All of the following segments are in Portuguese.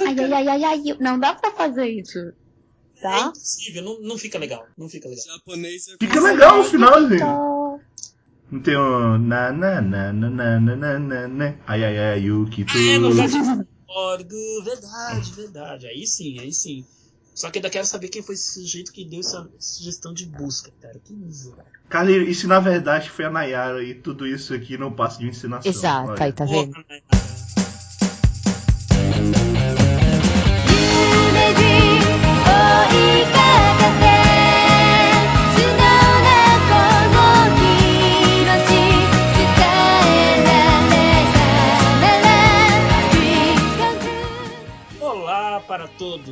Ai, ai, ai, ai, ai, não dá pra fazer isso. É tá? É impossível, não, não fica legal. Não fica legal. Japonês é fica legal o final, gente. Não tem um. Na, na, na, na, na, na, na, na, Ai, ai, ai, Yuki. Ah, é, no Orgo, verdade, verdade. Aí sim, aí sim. Só que ainda quero saber quem foi esse sujeito que deu essa sugestão de busca, cara. Que miserável. cara. Isso na verdade foi a Nayara e tudo isso aqui não passa de uma ensinação. Exato, aí tá vendo? Porra,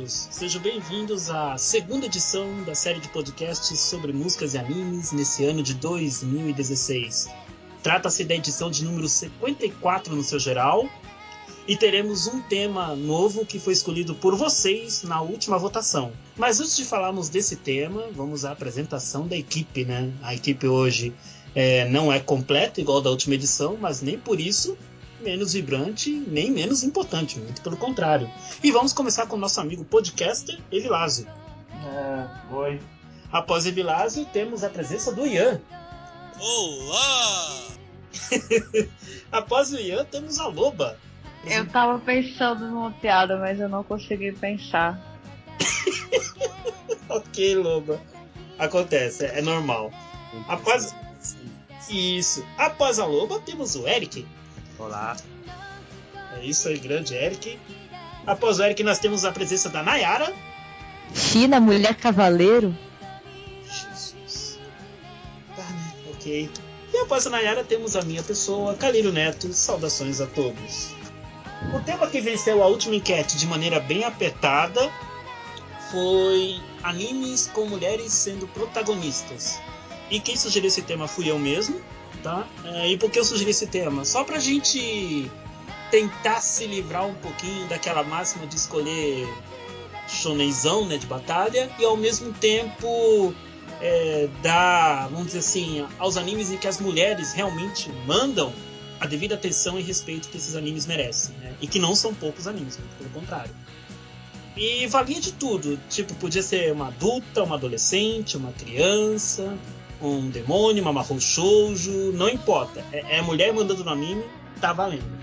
todos, sejam bem-vindos à segunda edição da série de podcasts sobre músicas e animes nesse ano de 2016. Trata-se da edição de número 54 no seu geral e teremos um tema novo que foi escolhido por vocês na última votação. Mas antes de falarmos desse tema, vamos à apresentação da equipe, né? A equipe hoje é, não é completa igual da última edição, mas nem por isso menos vibrante, nem menos importante, muito pelo contrário. E vamos começar com o nosso amigo podcaster Evilásio. É, oi. Após Evilásio, temos a presença do Ian. Olá! Após o Ian, temos a Loba. Eu tava pensando numa piada, mas eu não consegui pensar. Ok, Loba. Acontece, é normal. Após... Isso. Após a Loba, temos o Eric. Olá. É isso aí, grande Eric. Após o Eric, nós temos a presença da Nayara. China, mulher cavaleiro. Jesus. Tá, né? Ok. E após a Nayara temos a minha pessoa, Calírio Neto. Saudações a todos. O tema que venceu a última enquete de maneira bem apertada foi animes com mulheres sendo protagonistas. E quem sugeriu esse tema fui eu mesmo, tá? É, e por que eu sugeri esse tema? Só pra gente tentar se livrar um pouquinho daquela máxima de escolher shonenzão, né, de batalha, e ao mesmo tempo é, dar, vamos dizer assim, aos animes em que as mulheres realmente mandam a devida atenção e respeito que esses animes merecem, né? E que não são poucos animes, muito pelo contrário. E valia de tudo, tipo, podia ser uma adulta, uma adolescente, uma criança, um demônio, uma marrom não importa. É, é mulher mandando no anime, tá valendo.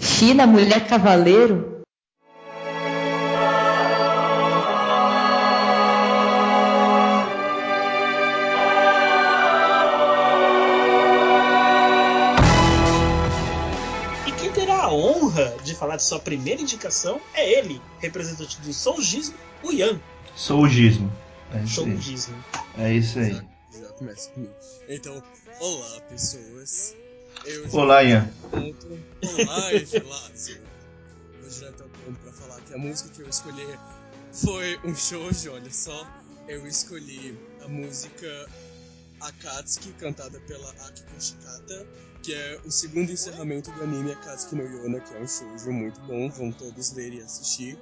China, mulher cavaleiro? De sua primeira indicação é ele, representante do Soujismo, o Yan. Sougismo. É isso aí. Soujismo. É isso aí. Já, já começa comigo. Então, olá pessoas. Eu já Olá, Ian. ponto. Olá, Evilásio. Vou direto ao ponto pra falar que a música que eu escolhi foi um shoujo, olha só. Eu escolhi a música Akatsuki, cantada pela Akiko Shikata, que é o segundo encerramento do anime Akatsuki no Yona, que é um shoujo muito bom, vão todos ler e assistir.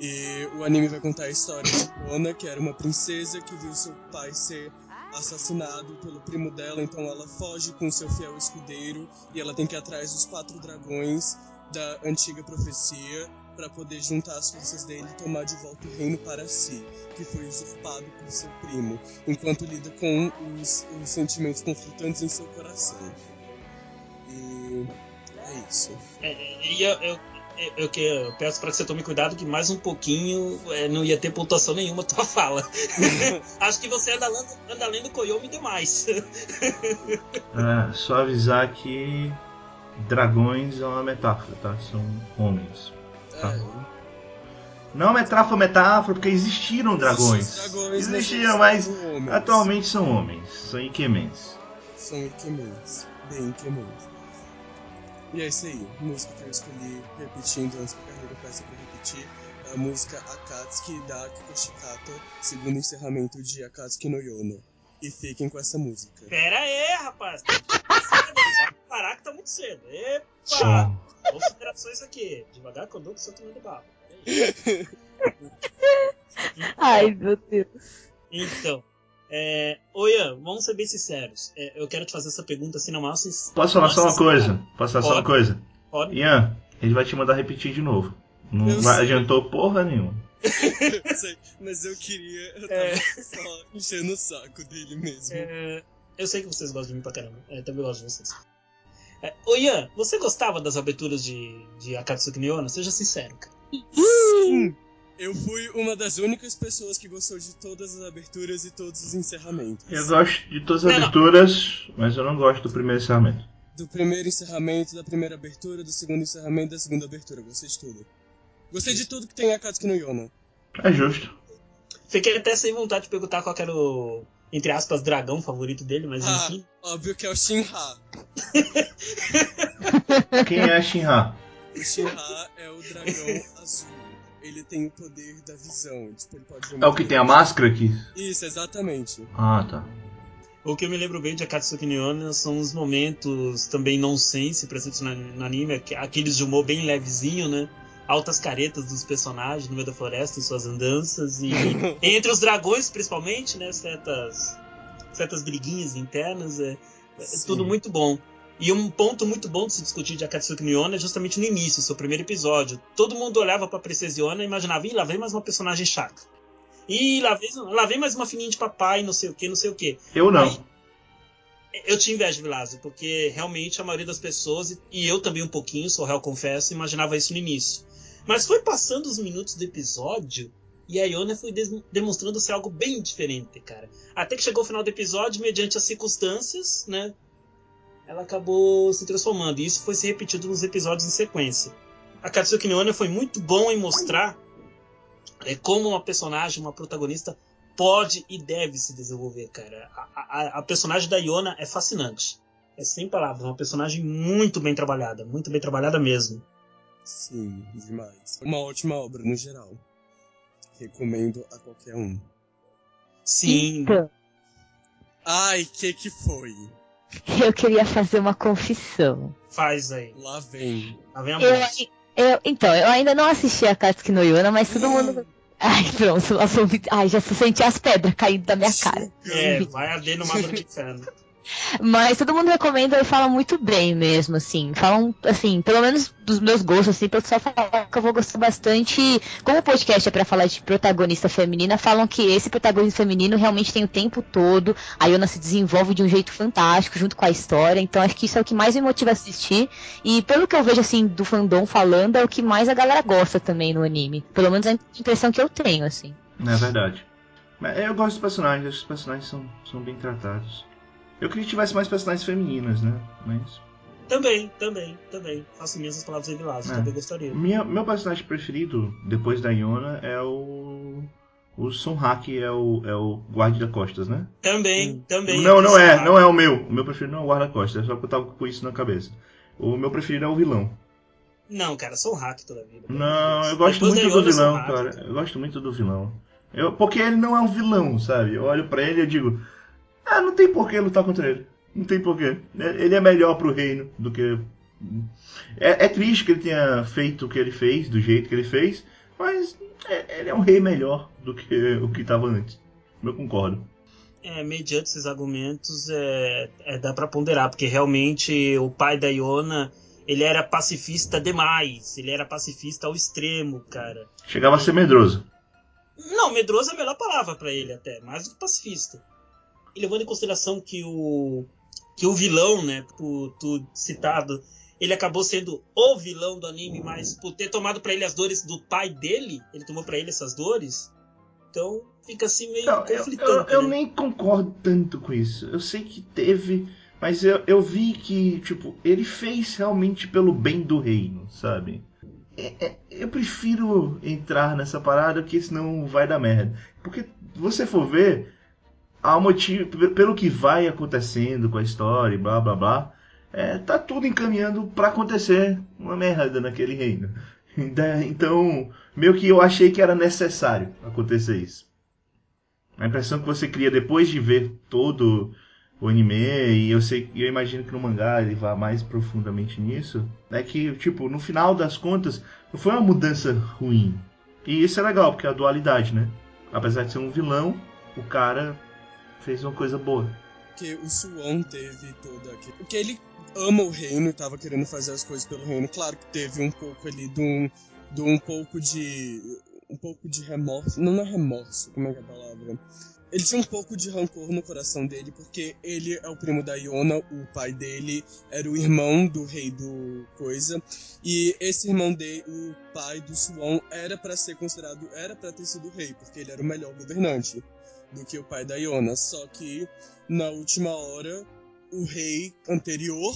E o anime vai contar a história de Kona, que era uma princesa que viu seu pai ser assassinado pelo primo dela, então ela foge com seu fiel escudeiro e ela tem que ir atrás dos quatro dragões da antiga profecia para poder juntar as forças dele e tomar de volta o reino para si, que foi usurpado por seu primo, enquanto lida com os, os sentimentos conflitantes em seu coração. E é isso. É, é, e eu, eu, eu, eu peço para que você tome cuidado que mais um pouquinho é, não ia ter pontuação nenhuma a tua fala. Acho que você anda lendo, anda lendo Koyomi demais. Ah, só avisar que dragões é uma metáfora, tá? São homens. Tá. É, Não é metáfora, metáfora, porque existiram dragões. Dragões, mas Existiram, mas são atualmente são homens. São Ikemens. São Ikemens. Bem Ikemens. E é isso aí. Música que eu escolhi, repetindo antes que a carreira peça pra repetir, é a música Akatsuki da Akiko Shikata, segundo encerramento de Akatsuki no Yono. E fiquem com essa música. Pera aí, rapaz. Parar que tá muito cedo. Epa! Considerações aqui. Devagar que sou tomando bala. Ai, meu Deus. Então, É, ô Ian, vamos ser bem sinceros. É, eu quero te fazer essa pergunta assim na maior Posso falar só uma coisa? Posso falar só uma coisa? Pode? Ian, ele vai te mandar repetir de novo. Não Eu sei. adiantou porra nenhuma. Eu sei, mas eu queria. Eu tava É. só enchendo o saco dele mesmo. É, eu sei que vocês gostam de mim pra caramba. É, também gosto de vocês. É, ô Ian, você gostava das aberturas de, de Akatsuki no Yona? Seja sincero, cara. Sim! Eu fui uma das únicas pessoas que gostou de todas as aberturas e todos os encerramentos. Eu gosto de todas as Não, aberturas, mas eu não gosto do primeiro encerramento. Do primeiro encerramento, da primeira abertura, do segundo encerramento, da segunda abertura. Gostei de tudo. Gostei de tudo que tem Akatsuki no Yona. É justo. Fiquei até sem vontade de perguntar qual era o, entre aspas, dragão favorito dele, mas Ah, enfim. óbvio que é o Shinra. Quem é a Shinra? O Shinra é o dragão azul. Ele tem o poder da visão. Tipo, ele pode É o que tem a máscara aqui? Isso, exatamente. Ah, tá. O que eu me lembro bem de Akatsuki no são os momentos também nonsense presentes no, no anime, aqu- aqueles de humor bem levezinho, né? Altas caretas dos personagens no meio da floresta em suas andanças e entre os dragões principalmente, né? Certas, certas briguinhas internas, é, é tudo muito bom. E um ponto muito bom de se discutir de Akatsuki no Yona é justamente no início, seu primeiro episódio. Todo mundo olhava pra Princesa Yona e imaginava, ih, lá vem mais uma personagem chata. Ih, lá vem, lá vem mais uma fininha de papai, não sei o que, não sei o que. Eu não. Aí, eu te invejo, Vilásio, porque realmente a maioria das pessoas, e- eu também um pouquinho, sou réu confesso, imaginava isso no início. Mas foi passando os minutos do episódio e a Iona foi demonstrando ser algo bem diferente, cara. Até que chegou o final do episódio, mediante as circunstâncias, né? Ela acabou se transformando. E isso foi se repetido nos episódios em sequência. A Katsuki Yona foi muito bom em mostrar é, como uma personagem, uma protagonista pode e deve se desenvolver, cara. A, a- a personagem da Iona é fascinante. É sem palavras, uma personagem muito bem trabalhada, muito bem trabalhada mesmo. Sim, demais. Uma ótima obra no geral. Recomendo a qualquer um. Sim, Ai, que que foi? Eu queria fazer uma confissão. faz aí. Lá vem. Tá vendo? Eu, eu- então, eu ainda não assisti a Katsuki no Yona, mas todo mundo. Ai, pronto, nós vamos- Ai, já senti as pedras caindo da minha cara. É, vai arder no mapa de inferno. Mas todo mundo recomenda e fala muito bem mesmo, assim. Falam, assim, pelo menos dos meus gostos, assim, o pessoal fala que eu vou gostar bastante. Como o podcast é pra falar de protagonista feminina, falam que esse protagonista feminino realmente tem o tempo todo. A Yona se desenvolve de um jeito fantástico junto com a história. Então acho que isso é o que mais me motiva a assistir. E pelo que eu vejo, assim, do fandom falando, é o que mais a galera gosta também no anime. Pelo menos é a impressão que eu tenho, assim. É verdade. Mas eu gosto dos personagens, os personagens são, são bem tratados. Eu queria que tivesse mais personagens femininas, né? Mas. Também, também, também. Faço minhas as palavras de Vilásio, É. também gostaria. Minha, meu personagem preferido, depois da Iona, é o. O Sonha, que é o, é o guarda costas, né? Também, também. Não, não é, não é o meu. O meu preferido não é o guarda-costas, é só que eu tava com isso na cabeça. O meu preferido é o vilão. Não, cara, sou um hack toda a vida. Não, eu gosto Depois muito do vilão, cara. Eu gosto muito do vilão. Eu, porque ele não é um vilão, sabe? Eu olho pra ele e digo, ah, não tem por que lutar contra ele. Não tem porquê. Ele é melhor pro reino do que. É, é triste que ele tenha feito o que ele fez, do jeito que ele fez, mas é- ele é um rei melhor do que o que estava antes. Eu concordo. É, mediante esses argumentos, é, é, dá pra ponderar, porque realmente o pai da Iona, ele era pacifista demais, ele era pacifista ao extremo, cara. Chegava a ser medroso. Não, medroso é a melhor palavra pra ele até, mais do que pacifista. E levando em consideração que o que o vilão, né, por tu citado, ele acabou sendo o vilão do anime, mas por ter tomado pra ele as dores do pai dele, ele tomou pra ele essas dores. Então fica assim meio Não, eu, eu, conflitante. eu né? nem concordo tanto com isso. Eu sei que teve, mas eu, eu vi que, tipo, ele fez realmente pelo bem do reino, sabe? É- é- eu prefiro entrar nessa parada, porque senão vai dar merda. Porque, você for ver, um motivo, pelo que vai acontecendo com a história blá blá blá, é, tá tudo encaminhando pra acontecer uma merda naquele reino. Então, meio que eu achei que era necessário acontecer isso. A impressão que você cria depois de ver todo o anime, e eu sei, eu imagino que no mangá ele vá mais profundamente nisso, é que, tipo, no final das contas, não foi uma mudança ruim. E isso é legal, porque é a dualidade, né? Apesar de ser um vilão, o cara fez uma coisa boa. que o Suon teve toda aqui. Porque ele ama o reino e tava querendo fazer as coisas pelo reino. Claro que teve um pouco ali de um, de um pouco de. um pouco de remorso. Não, não é remorso, como é que é a palavra? Ele tinha um pouco de rancor no coração dele, porque ele é o primo da Iona, o pai dele era o irmão do rei do coisa, e esse irmão dele, o pai do Suon, era pra ser considerado, era para ter sido rei, porque ele era o melhor governante do que o pai da Iona. Só que na última hora, o rei anterior,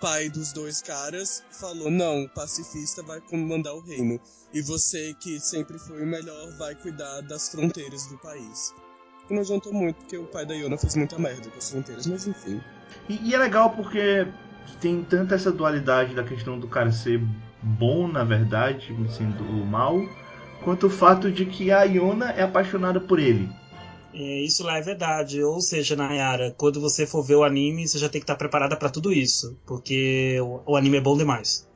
pai dos dois caras, falou: não, o pacifista vai comandar o reino. E você, que sempre foi o melhor, vai cuidar das fronteiras do país. E não adiantou muito, porque o pai da Iona fez muita merda com as fronteiras, mas enfim. E, e é legal porque tem tanta essa dualidade da questão do cara ser bom, na verdade, sendo o mal, quanto o fato de que a Iona é apaixonada por ele. É, isso lá é verdade. Ou seja, Nayara, quando você for ver o anime, você já tem que estar preparada pra tudo isso. Porque o, o anime é bom demais.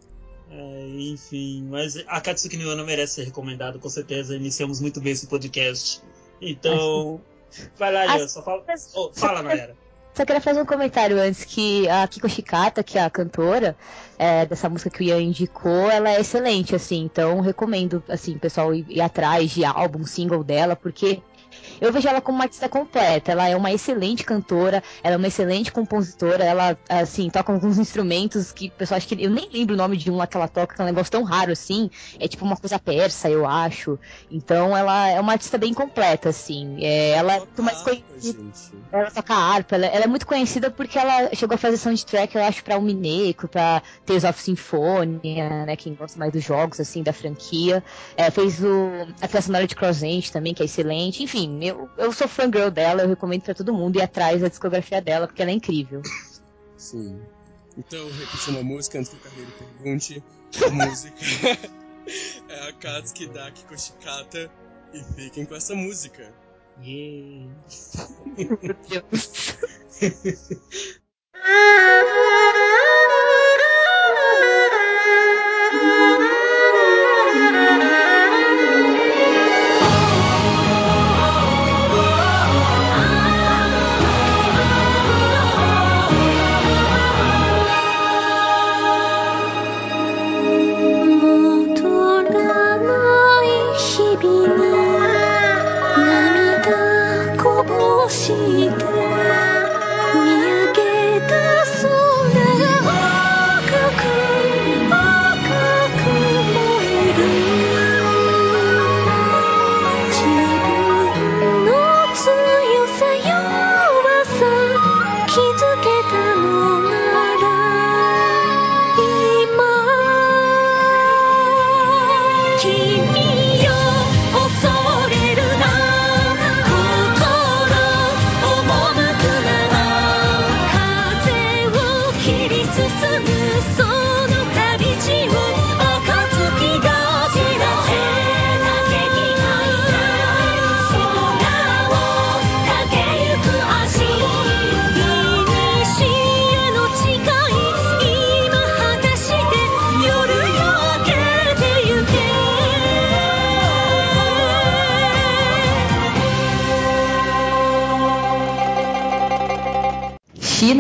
É, enfim, mas a Katsuki no Yona merece ser recomendado, com certeza. Iniciamos muito bem esse podcast. Então, vai lá, As- Ian, só fala. Oh, fala, Nayara. Só queria fazer um comentário antes que a Kiko Shikata, que é a cantora é, dessa música que o Ian indicou, ela é excelente, assim. Então recomendo, assim, o pessoal ir, ir atrás de álbum, single dela, porque eu vejo ela como uma artista completa. Ela é uma excelente cantora, ela é uma excelente compositora, ela, assim, toca alguns instrumentos que o pessoal acha que. Eu nem lembro o nome de um lá que ela toca, que é um negócio tão raro assim. É tipo uma coisa persa, eu acho. Então ela é uma artista bem completa, assim. É, ela é muito mais conhecida. Ela toca harpa, ela, ela é muito conhecida porque ela chegou a fazer soundtrack, eu acho, pra o Mineco, pra Tales of Symphonia, né? Quem gosta mais dos jogos, assim, da franquia. É, fez o, a trilha sonora de Crossend também, que é excelente. Enfim, eu, eu sou fangirl dela, eu recomendo pra todo mundo ir atrás da discografia dela, porque ela é incrível. Sim. Então, repetindo a música, antes que o Carneiro pergunte, a música é a Katsuki da Kiko Shikata. E fiquem com essa música. Yeah. Meu Deus.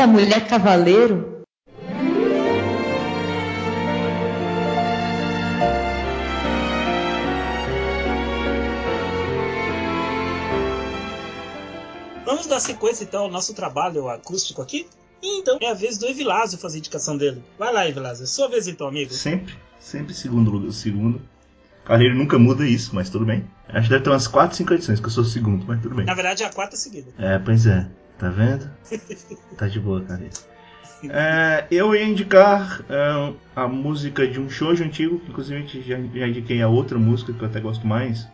China, mulher cavaleiro? Vamos dar sequência então ao nosso trabalho acústico aqui? Então é a vez do Evilásio fazer a indicação dele. Vai lá, Evilásio. Sua vez então, amigo. Sempre, sempre segundo lugar, segundo. Carreiro nunca muda isso, mas tudo bem. Acho que deve ter umas 4, 5 edições que eu sou o segundo, mas tudo bem. Na verdade é a quarta seguida. É, pois é. Tá vendo? Tá de boa, cara. É, eu ia indicar é, a música de um shoujo antigo, que inclusive já, já indiquei a outra música que eu até gosto mais.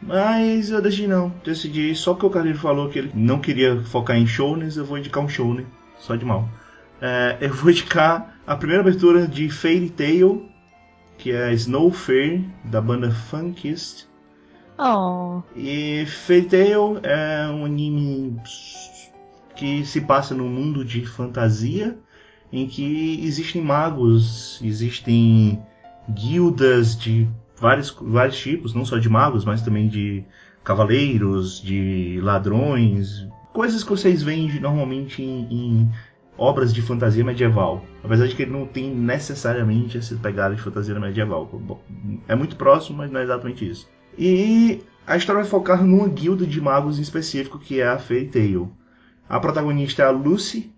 Mas eu decidi não, decidi só porque o Carlinhos falou que ele não queria focar em shounen, eu vou indicar um shounen, só de mal. É, eu vou indicar a primeira abertura de Fairy Tail, que é Snow Fair, da banda Funkist. Oh. E Fairy Tail é um anime que se passa num mundo de fantasia em que existem magos, existem guildas de vários, vários tipos, não só de magos, mas também de cavaleiros, de ladrões. coisas que vocês veem normalmente em, em obras de fantasia medieval. Apesar de que ele não tem necessariamente essa pegada de fantasia medieval. Bom, É muito próximo, mas não é exatamente isso. E a história vai focar numa guilda de magos em específico, que é a Fairy Tail. A protagonista é a Lucy,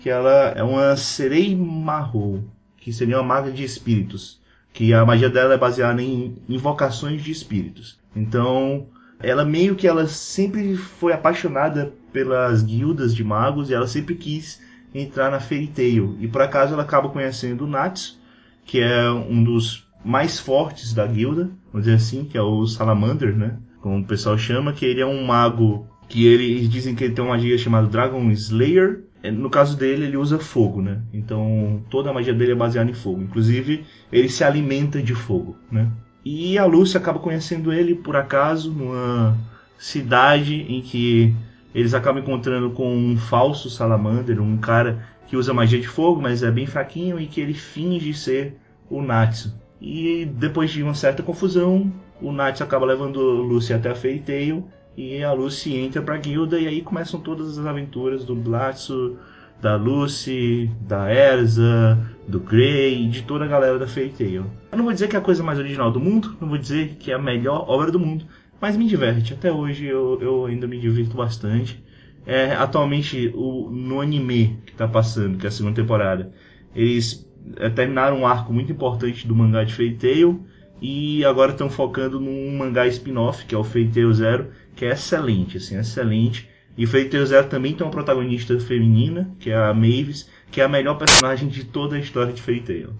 que ela é uma sereia marrom, que seria uma maga de espíritos. Que a magia dela é baseada em invocações de espíritos. Então, ela meio que ela sempre foi apaixonada pelas guildas de magos e ela sempre quis entrar na Fairy Tail. E por acaso ela acaba conhecendo o Natsu, que é um dos mais fortes da guilda, vamos dizer assim, que é o Salamander, né? Como o pessoal chama, que ele é um mago que eles dizem que ele tem uma magia chamada Dragon Slayer. É, No caso dele, ele usa fogo, né? Então toda a magia dele é baseada em fogo. Inclusive, ele se alimenta de fogo, né? E a Lucy acaba conhecendo ele por acaso numa cidade em que eles acabam encontrando com um falso salamander, um cara que usa magia de fogo, mas é bem fraquinho e que ele finge ser o Natsu. E depois de uma certa confusão, o Natsu acaba levando Lucy até a Fairy Tail e a Lucy entra pra guilda e aí começam todas as aventuras do Natsu, da Lucy, da Erza, do Grey e de toda a galera da Fairy Tail. Eu não vou dizer que é a coisa mais original do mundo, não vou dizer que é a melhor obra do mundo, mas me diverte. Até hoje eu, eu ainda me divirto bastante. É, atualmente, o, no anime que tá passando, que é a segunda temporada, eles é, terminaram um arco muito importante do mangá de Fairy Tail e agora estão focando num mangá spin-off, que é o Fairy Zero, que é excelente, assim, excelente. E Tail Zero também tem uma protagonista feminina, que é a Mavis, que é a melhor personagem de toda a história de Fairy Tail.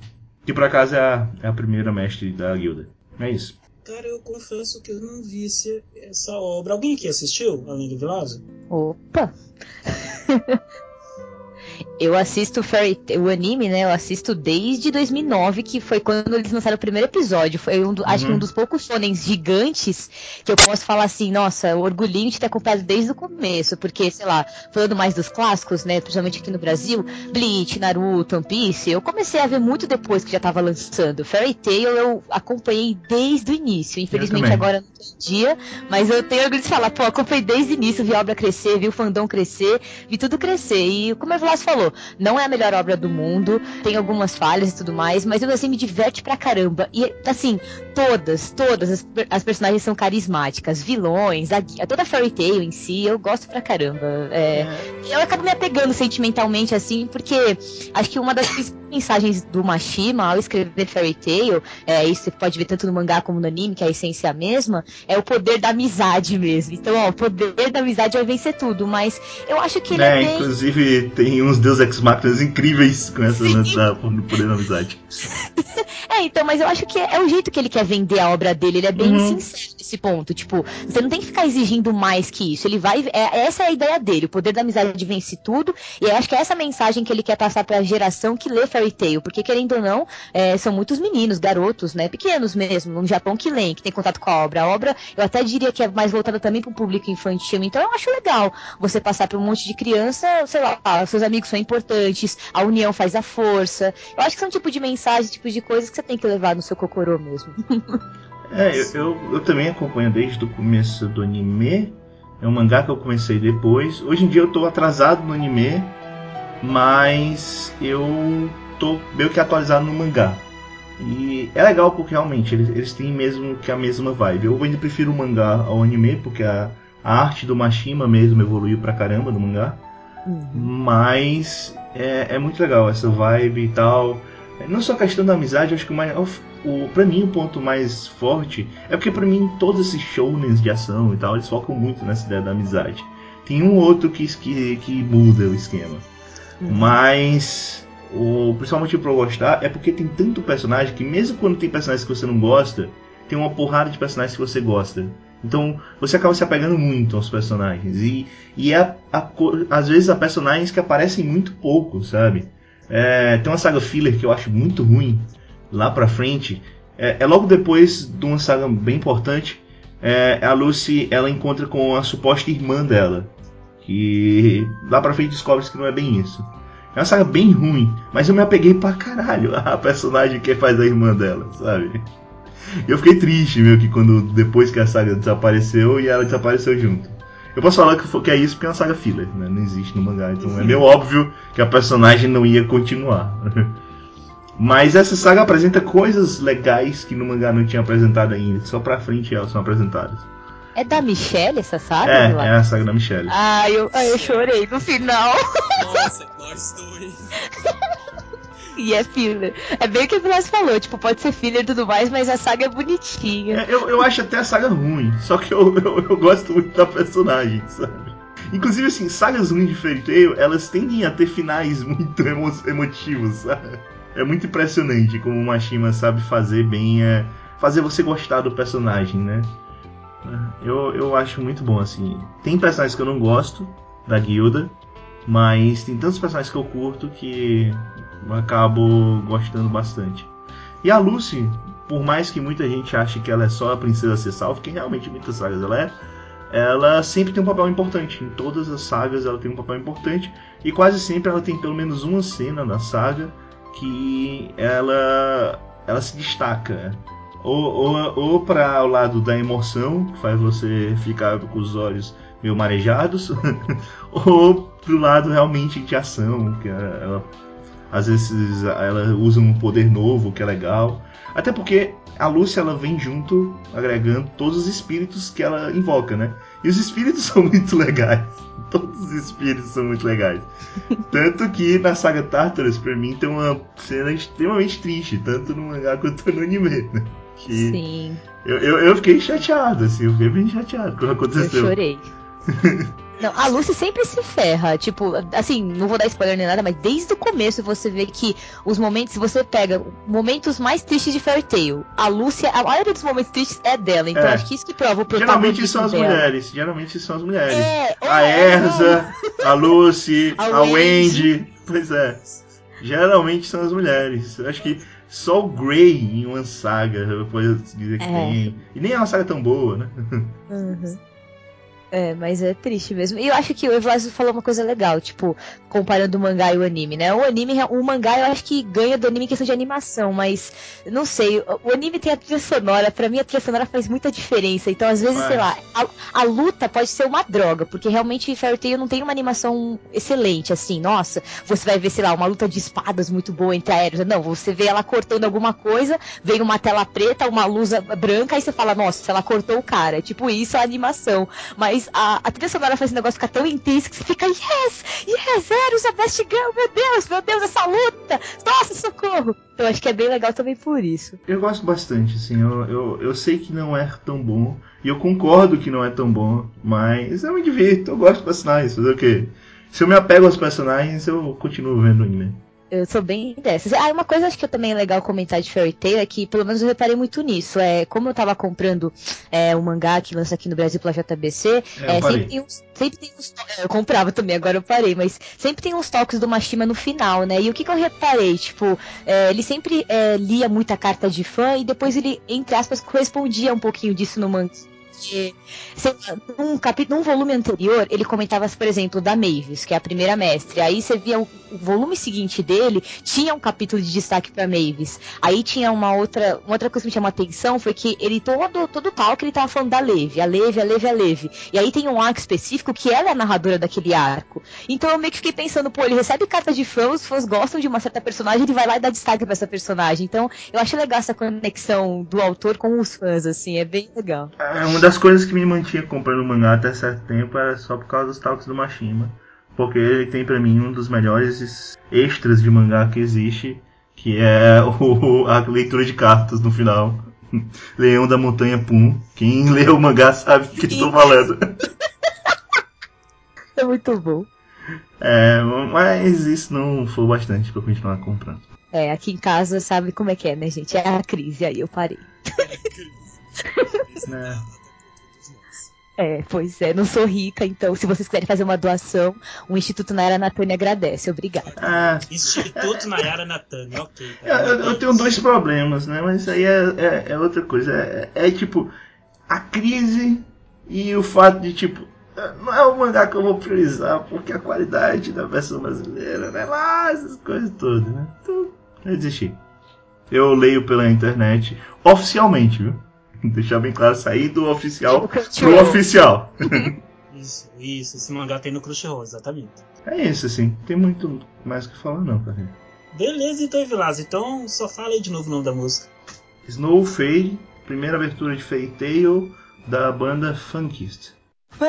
Que por acaso é a, é a primeira mestre da guilda. É isso. Cara, eu confesso que eu não vi essa obra. Alguém aqui assistiu, além do Vilazo? Opa! Eu assisto Fairy o anime, né? Eu assisto desde 2009, que foi quando eles lançaram o primeiro episódio. Foi um do- acho que um dos poucos shonens gigantes que eu posso falar assim, nossa, orgulhinho de ter acompanhado desde o começo, porque, sei lá, falando mais dos clássicos, né? Principalmente aqui no Brasil, Bleach, Naruto, One Piece, eu comecei a ver muito depois que já tava lançando. Fairy Tail eu acompanhei desde o início. Infelizmente agora não tem dia, mas eu tenho orgulho de falar, pô, acompanhei desde o início, vi a obra crescer, vi o fandom crescer, vi tudo crescer. E como a Velasco falou, não é a melhor obra do mundo, tem algumas falhas e tudo mais, mas eu assim me diverte pra caramba. E assim, todas, todas as, as personagens são carismáticas, vilões, a, toda a Fairy Tail em si, eu gosto pra caramba. É, eu acabo me apegando sentimentalmente assim, porque acho que uma das principais mensagens do Mashima ao escrever Fairy Tail, é, isso você pode ver tanto no mangá como no anime, que é a essência mesma, é o poder da amizade mesmo. Então, ó, o poder da amizade vai vencer tudo, mas eu acho que ele é, É, bem. inclusive tem uns Deus Ex Machinas incríveis com essa nessa no poder da amizade. É, então, mas eu acho que é o jeito que ele quer vender a obra dele, ele é bem Uhum. sincero nesse ponto. Tipo, você não tem que ficar exigindo mais que isso. Ele vai. É, essa é a ideia dele. O poder da amizade vence tudo. E eu acho que é essa mensagem que ele quer passar pra geração que lê Fairy Porque, querendo ou não, é, são muitos meninos, garotos, né? Pequenos mesmo, no Japão que leem, que tem contato com a obra. A obra, eu até diria que é mais voltada também pro público infantil. Então eu acho legal você passar pra um monte de criança, sei lá, seus amigos são importantes, a união faz a força. Eu acho que são tipo de mensagem, tipo de coisas que você tem que levar no seu cocorô mesmo. É, eu, eu, eu também acompanho desde o começo do anime. É um mangá que eu comecei depois. Hoje em dia eu tô atrasado no anime, mas eu tô meio que atualizado no mangá. E é legal porque realmente eles, eles têm mesmo que a mesma vibe. Eu ainda prefiro o mangá ao anime, porque a, a arte do Mashima mesmo evoluiu pra caramba no mangá. Mas é, é muito legal essa vibe e tal. Não só a questão da amizade, acho que o, mais, o, pra mim o ponto mais forte é porque pra mim todos esses shounens de ação e tal, eles focam muito nessa ideia da amizade. Tem um outro que, que, que muda o esquema. Mas o principal motivo pra eu gostar é porque tem tanto personagem que mesmo quando tem personagens que você não gosta, tem uma porrada de personagens que você gosta. Então você acaba se apegando muito aos personagens. E, e é a, a às vezes há personagens que aparecem muito pouco, sabe? É, tem uma saga filler que eu acho muito ruim lá pra frente. É, é logo depois de uma saga bem importante. É, a Lucy ela encontra com a suposta irmã dela. Que lá pra frente descobre que não é bem isso. É uma saga bem ruim, mas eu me apeguei pra caralho a personagem que faz a irmã dela, sabe? Eu fiquei triste, meio que quando depois que a saga desapareceu e ela desapareceu junto. Eu posso falar que, que é isso porque é uma saga filler, né? Não existe no mangá, então é meio óbvio que a personagem não ia continuar. Mas essa saga apresenta coisas legais que no mangá não tinha apresentado ainda. Só pra frente elas são apresentadas. É da Michelle essa saga? É, é a saga da Michelle. Ah, eu, ah, eu chorei no final. Nossa, nós dois. E é filler. É bem o que o Vilas falou, tipo, pode ser filler e tudo mais, mas a saga é bonitinha. É, eu, eu acho até a saga ruim, só que eu, eu, eu gosto muito da personagem, sabe? Inclusive, assim, sagas ruins de Fairy Tail, elas tendem a ter finais muito emo emotivos, sabe? É muito impressionante como o Mashima sabe fazer bem, é, fazer você gostar do personagem, né? Eu, eu acho muito bom, assim. Tem personagens que eu não gosto da guilda, mas tem tantos personagens que eu curto que eu acabo gostando bastante. E a Lucy, por mais que muita gente ache que ela é só a princesa ser salva, que realmente muitas sagas ela é, ela sempre tem um papel importante. Em todas as sagas ela tem um papel importante e quase sempre ela tem pelo menos uma cena na saga que ela ela se destaca. Ou, ou, ou para o lado da emoção, que faz você ficar com os olhos meio marejados, ou pro lado realmente de ação, que ela, ela às vezes ela usa um poder novo que é legal. Até porque a Lúcia ela vem junto, agregando todos os espíritos que ela invoca, né? E os espíritos são muito legais. Todos os espíritos são muito legais. Tanto que na saga Tartarus, pra mim, tem uma cena extremamente triste, tanto no mangá quanto no anime, né? Que Sim, eu, eu, eu fiquei chateado, assim, eu fiquei bem chateado quando eu aconteceu. chorei. Não, a Lucy sempre se ferra. Tipo, assim, não vou dar spoiler nem nada, mas desde o começo você vê que os momentos, você pega momentos mais tristes de Fairy Tail, a Lucy, a maioria dos momentos tristes é dela. Então É. acho que isso que prova o Geralmente são as dela. mulheres, geralmente são as mulheres. É, A é, Erza, a Lucy, A a Wendy. Wendy. Pois é. Geralmente são as mulheres. Eu acho que só o Grey em uma saga pode dizer que É. tem. E nem é uma saga tão boa, né? Uhum. É, mas é triste mesmo. E eu acho que o Evlasio falou uma coisa legal, tipo, comparando o mangá e o anime, né? O anime, o mangá eu acho que ganha do anime em questão de animação, mas não sei, o- anime tem a trilha sonora, pra mim a trilha sonora faz muita diferença. Então, às vezes, Faz. sei lá, a, a luta pode ser uma droga, porque realmente Fairy Tail não tem uma animação excelente, assim, nossa, você vai ver, sei lá, uma luta de espadas muito boa entre aéreos. Não, você vê ela cortando alguma coisa, vem uma tela preta, uma luz branca, aí você fala, nossa, ela cortou o cara. Tipo isso a animação. Mas a, a trilha sonora faz o negócio ficar tão intenso que você fica, yes, yes, Eros, a best girl, meu Deus, meu Deus, essa luta, nossa, socorro. Eu acho que é bem legal também por isso. Eu gosto bastante, assim. Eu, eu, eu sei que não é tão bom. E eu concordo que não é tão bom. Mas eu me divirto, eu gosto dos personagens. Fazer o quê? Se eu me apego aos personagens, eu continuo vendo anime. Eu sou bem dessas. Ah, uma coisa acho que eu também é legal comentar de Fairy Tail é que, pelo menos eu reparei muito nisso. É, como eu tava comprando é, o mangá que lança aqui no Brasil pela JBC, É, é, sempre, tem uns, sempre tem uns é, Eu comprava também, agora eu parei, mas sempre tem uns toques do Mashima no final, né? E o que, que eu reparei? Tipo, é, ele sempre é, lia muita carta de fã e depois ele, entre aspas, correspondia um pouquinho disso no mangá. Porque, sei num, capítulo, num volume anterior, ele comentava, por exemplo, da Mavis, que é a primeira mestre. Aí você via o, o volume seguinte dele, tinha um capítulo de destaque pra Mavis. Aí tinha uma outra, uma outra coisa que me chamou a atenção foi que ele todo, todo tal que ele tava falando da Leve, a Leve, a Leve, a Leve. E aí tem um arco específico que ela é a narradora daquele arco. Então eu meio que fiquei pensando, pô, ele recebe cartas de fãs, os fãs gostam de uma certa personagem, ele vai lá e dá destaque pra essa personagem. Então eu acho legal essa conexão do autor com os fãs, assim, é bem legal. É, uma das coisas que me mantinha comprando mangá até certo tempo era só por causa dos talks do Mashima. Porque ele tem pra mim um dos melhores extras de mangá que existe, que é o, a leitura de cartas no final. Leão da Montanha Pum. Quem lê o mangá sabe o que estou falando. É muito bom. É, mas isso não foi bastante pra eu continuar comprando. É, aqui em casa sabe como é que é, né, gente? É a crise, aí eu parei. Isso É. É, pois é, não sou rica, então se vocês quiserem fazer uma doação, o Instituto Naira Natânia agradece, obrigada. Ah, Instituto Nayara Natani, ok. eu, eu- eu tenho dois problemas, né? Mas isso aí é, é- é outra coisa. É, é tipo, a crise e o fato de, tipo, não é o mangá que eu vou priorizar, porque a qualidade da versão brasileira, né? Lá, essas coisas todas, né? Então, eu desisti. Eu leio pela internet, oficialmente, viu? Deixar bem claro, sair do oficial pro oficial. Isso, isso. Esse mangá tem no Crunchyroll, exatamente. É isso, assim. Tem muito mais o que falar, não, cara. Beleza, então, Evilás. Então, só fala aí de novo o nome da música. Snow Fade, primeira abertura de Fairy Tail da banda Funkist. フ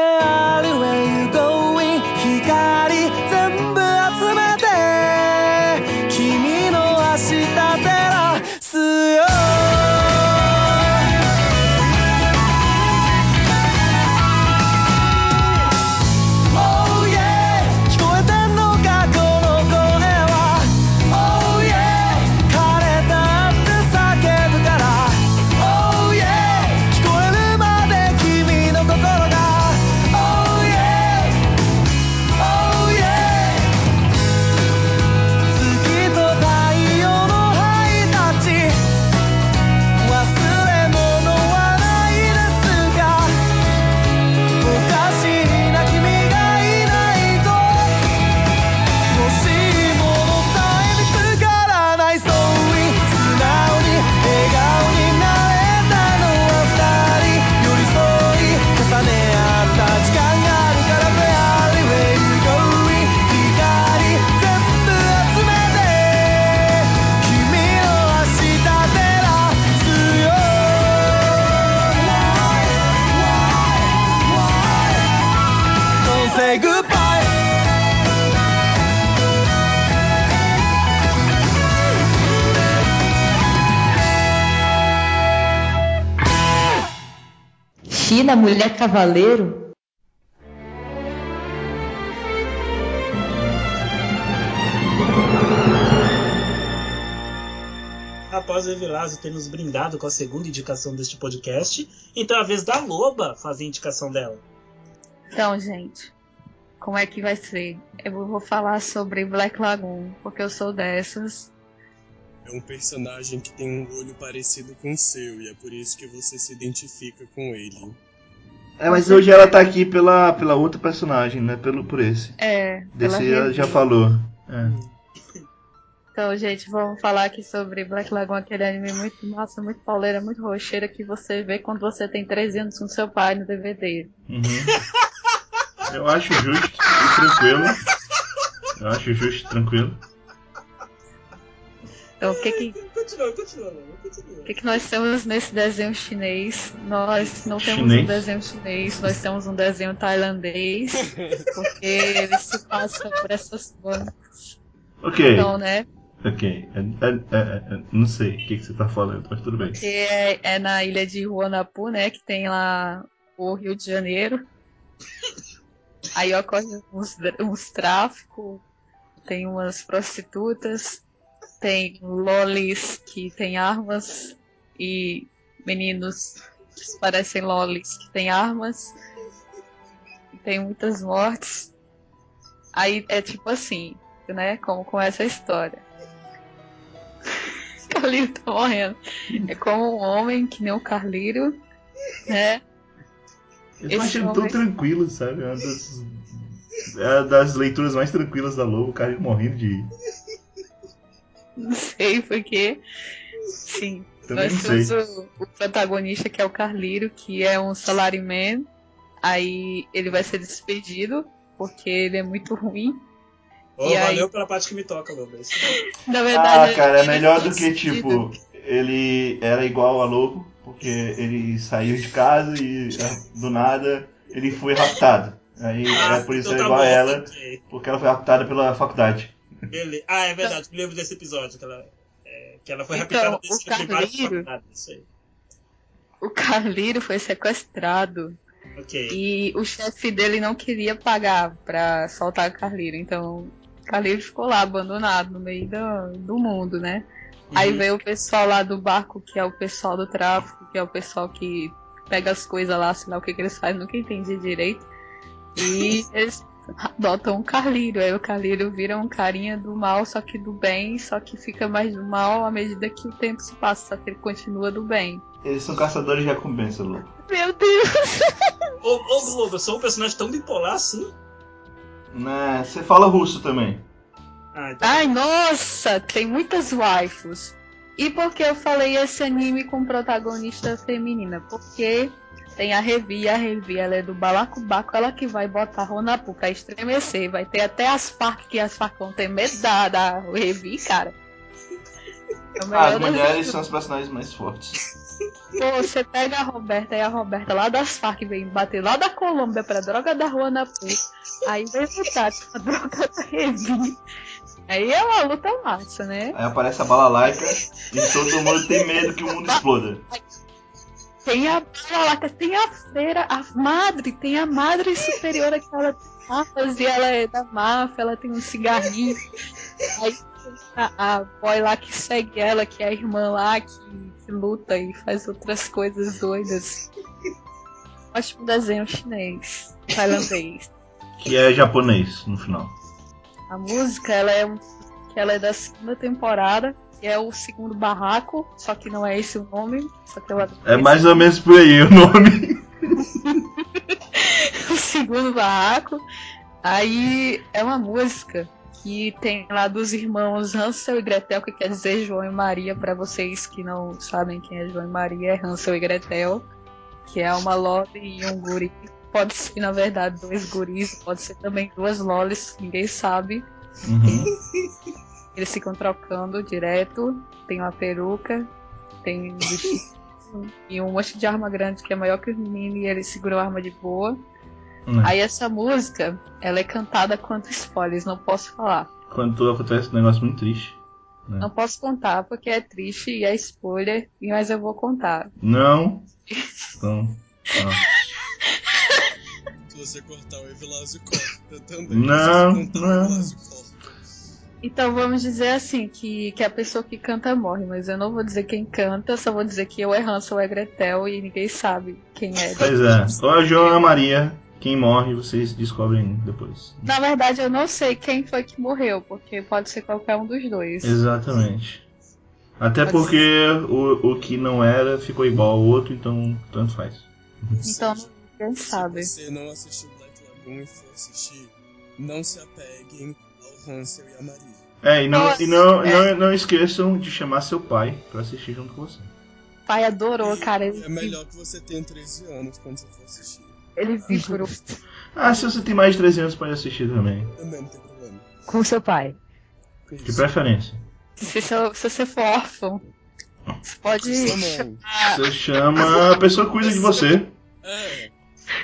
China, mulher cavaleiro? Após o Evilásio ter nos brindado com a segunda indicação deste podcast, então é a vez da Loba fazer a indicação dela. Então, gente, como é que vai ser? Eu vou falar sobre Black Lagoon, porque eu sou dessas. É um personagem que tem um olho parecido com o seu, e é por isso que você se identifica com ele. É, mas hoje ela tá aqui pela, pela outra personagem, não é pelo, por esse. É, Desse ela já falou. É. Então, gente, vamos falar aqui sobre Black Lagoon, aquele anime muito massa, muito pauleira, muito rocheira que você vê quando você tem 13 anos com seu pai no DVD. Uhum. Eu acho justo e tranquilo. Eu acho justo e tranquilo. Então, o que que, Continua, continua, continua. o que que nós temos nesse desenho chinês? Nós não temos Chinês? um desenho chinês, nós temos um desenho tailandês, porque ele se passa por essas bancas. Ok, Então, né? ok. É, é, é, é, não sei o que, que você tá falando, mas tudo bem. Que é, é na ilha de Huanapu, né? Que tem lá o Rio de Janeiro. Aí ocorre uns, uns tráficos, tem umas prostitutas, tem lolis que tem armas e meninos que parecem lolis que tem armas. Tem muitas mortes. Aí é tipo assim, né? Como começa a história. Carlírio tá morrendo. É como um homem que nem o Carlírio, né? Eu tô Esse achando tão homem- tranquilo, sabe? É uma das, é uma das leituras mais tranquilas da Lobo, o cara morrendo de. Não sei porque. Sim. Também Nós temos o, o protagonista que é o Carlírio, que é um salaryman. Aí ele vai ser despedido porque ele é muito ruim. Ô, E aí? valeu pela parte que me toca, Loba. Isso. Na verdade, Ah, cara, é ele melhor do que, tipo, ele era igual a Lobo, porque ele saiu de casa e ah, do nada ele foi raptado. Aí é por isso então que é tá igual bom, a ela, porque ela foi raptada pela faculdade. Beleza. Ah, é verdade, lembro desse episódio, que ela, é, que ela foi Então, raptada desse de faculdade, isso aí. O Carlírio foi sequestrado. Ok. E o chefe dele não queria pagar pra soltar o Carlírio. Então, o Carlírio ficou lá abandonado no meio do, do mundo, né? Aí Uhum. veio o pessoal lá do barco, que é o pessoal do tráfico, que é o pessoal que pega as coisas lá, sei lá o que, que eles fazem, nunca entendi direito. E eles adotam o Carlírio. Aí o Carlírio vira um carinha do mal, só que do bem, só que fica mais do mal à medida que o tempo se passa, só que ele continua do bem. Eles são caçadores de recompensa, Lobo. Meu Deus! Ô, ô Globo, eu sou um personagem tão bipolar assim? Né, você fala russo também. Ah, então. Ai, nossa, tem muitas waifus. E por que eu falei esse anime com protagonista feminina? Porque tem a Revi, a Revi, ela é do Balacobaco, ela que vai botar Ronapu pra estremecer. Vai ter até as Farc, que as Farc vão ter medo da, da Revi, cara. É melhor As mulheres são os personagens mais fortes. Pô, você pega a Roberta e a Roberta lá das Farc vem bater lá da Colômbia pra droga da Ruanapu. Aí vem lutar com a droga da Revi. Aí é uma luta massa, né? Aí aparece a balalaica e todo mundo tem medo que o mundo exploda. Tem a Balaca, tem a feira, a madre, tem a madre superior que ela tem máfias e ela é da máfia, ela tem um cigarrinho. Aí tem a, a boy lá que segue ela, que é a irmã lá, que, que luta e faz outras coisas doidas. Ótimo desenho chinês, tailandês. Que é japonês no final. A música, ela é, um, que ela é da segunda temporada, que é o segundo barraco, só que não é esse o nome, só que eu É mais ou menos por aí o nome. o segundo barraco. Aí é uma música que tem lá dos irmãos Hansel e Gretel, que quer dizer João e Maria, para vocês que não sabem quem é João e Maria, é Hansel e Gretel, que é uma loli e um guri. Pode ser, na verdade, dois guris, pode ser também duas lolis, ninguém sabe. Uhum. Eles ficam trocando direto, tem uma peruca, tem um vestido e um monte de arma grande que é maior que os meninos e eles seguram a arma de boa. Hum. Aí essa música, ela é cantada quanto spoilers, não posso falar. Quando acontece um negócio muito triste. Não posso contar porque é triste e é spoiler, mas eu vou contar. Não. Então. ó. Se você cortar o Evilásio corta também. Não, não. Então vamos dizer assim, que, que a pessoa que canta morre, mas eu não vou dizer quem canta, só vou dizer que eu é Hansel ou é Gretel e ninguém sabe quem é. Pois é. Ou a João ou a Maria. Quem morre, vocês descobrem depois. Na verdade, eu não sei quem foi que morreu, porque pode ser qualquer um dos dois. Exatamente. Até Pode porque o, o que não era ficou igual ao outro, então tanto faz. Ou Então, ninguém sabe. Se você não assistiu Black Lagoon e for assistir, não se apeguem Hansel e a Maria. É, e não, Nossa, e não, é. não, não esqueçam de chamar seu pai pra assistir junto com você. Pai adorou, cara. E Ele, é melhor que você tenha 13 anos quando você for assistir. ele vibrou. Ah, se você tem mais de 13 anos, pode assistir também. Também não tem problema. Com seu pai. Com De isso. preferência. Se, se, se você for órfão, você pode. Você chama a pessoa que cuida de você. É,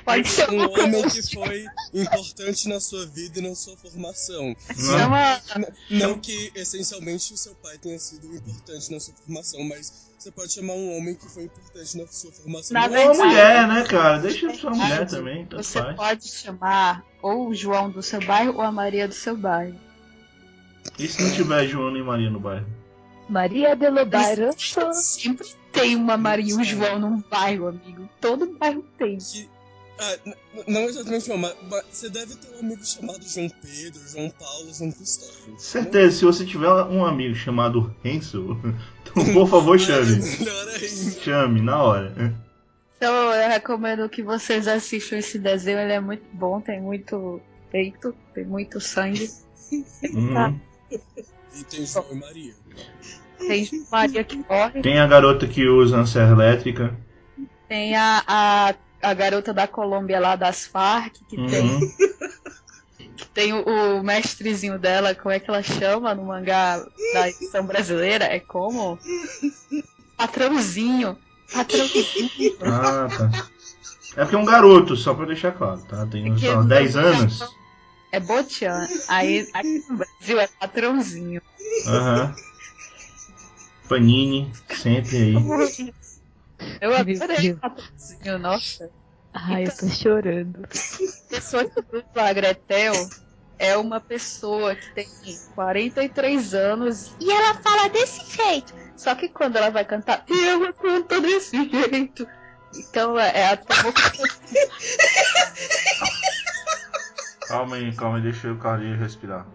pode ser um homem que foi importante na sua vida e na sua formação. Chama, N- Não que essencialmente o seu pai tenha sido importante na sua formação, mas você pode chamar um homem que foi importante na sua formação. Na é Ou a verdade- mulher, né, cara? Deixa sua mulher também, você faz. pode chamar ou o João do seu bairro ou a Maria do seu bairro. E se não tiver Joana e Maria no bairro? Maria de Lobairo. Sempre tem uma Maria e um João num bairro, amigo. Todo bairro tem. que. Ah, não exatamente uma, mas, mas você deve ter um amigo chamado João Pedro, João Paulo, João Cristóvão. Certeza, se você tiver um amigo chamado Hansel, então por favor chame. Melhor ainda. Chame, na hora. Então eu recomendo que vocês assistam esse desenho, ele é muito bom, tem muito peito, tem muito sangue. Uhum. E tem João e Maria. Tem Maria que morre, Tem a garota que usa a serra elétrica. tem a, a, a garota da Colômbia lá das Farc, que tem, Uhum. que tem o, o mestrezinho dela, como é que ela chama no mangá da edição brasileira? É como? Patrãozinho. Patrãozinho. Ah, tá. É porque é um garoto, só pra deixar claro, tá? Tem uns, lá, 10 anos. É Botian. Aí aqui no Brasil é patrãozinho. Aham. Panini, sempre aí. Eu adorei patrãozinho, nossa. Ai, eu tô chorando. pessoa que dubla a Gretel é uma pessoa que tem 43 anos e ela fala desse jeito. Só que quando ela vai cantar, ela canta desse jeito. Então é é a Calma aí, calma aí, deixa o Carlinhos respirar.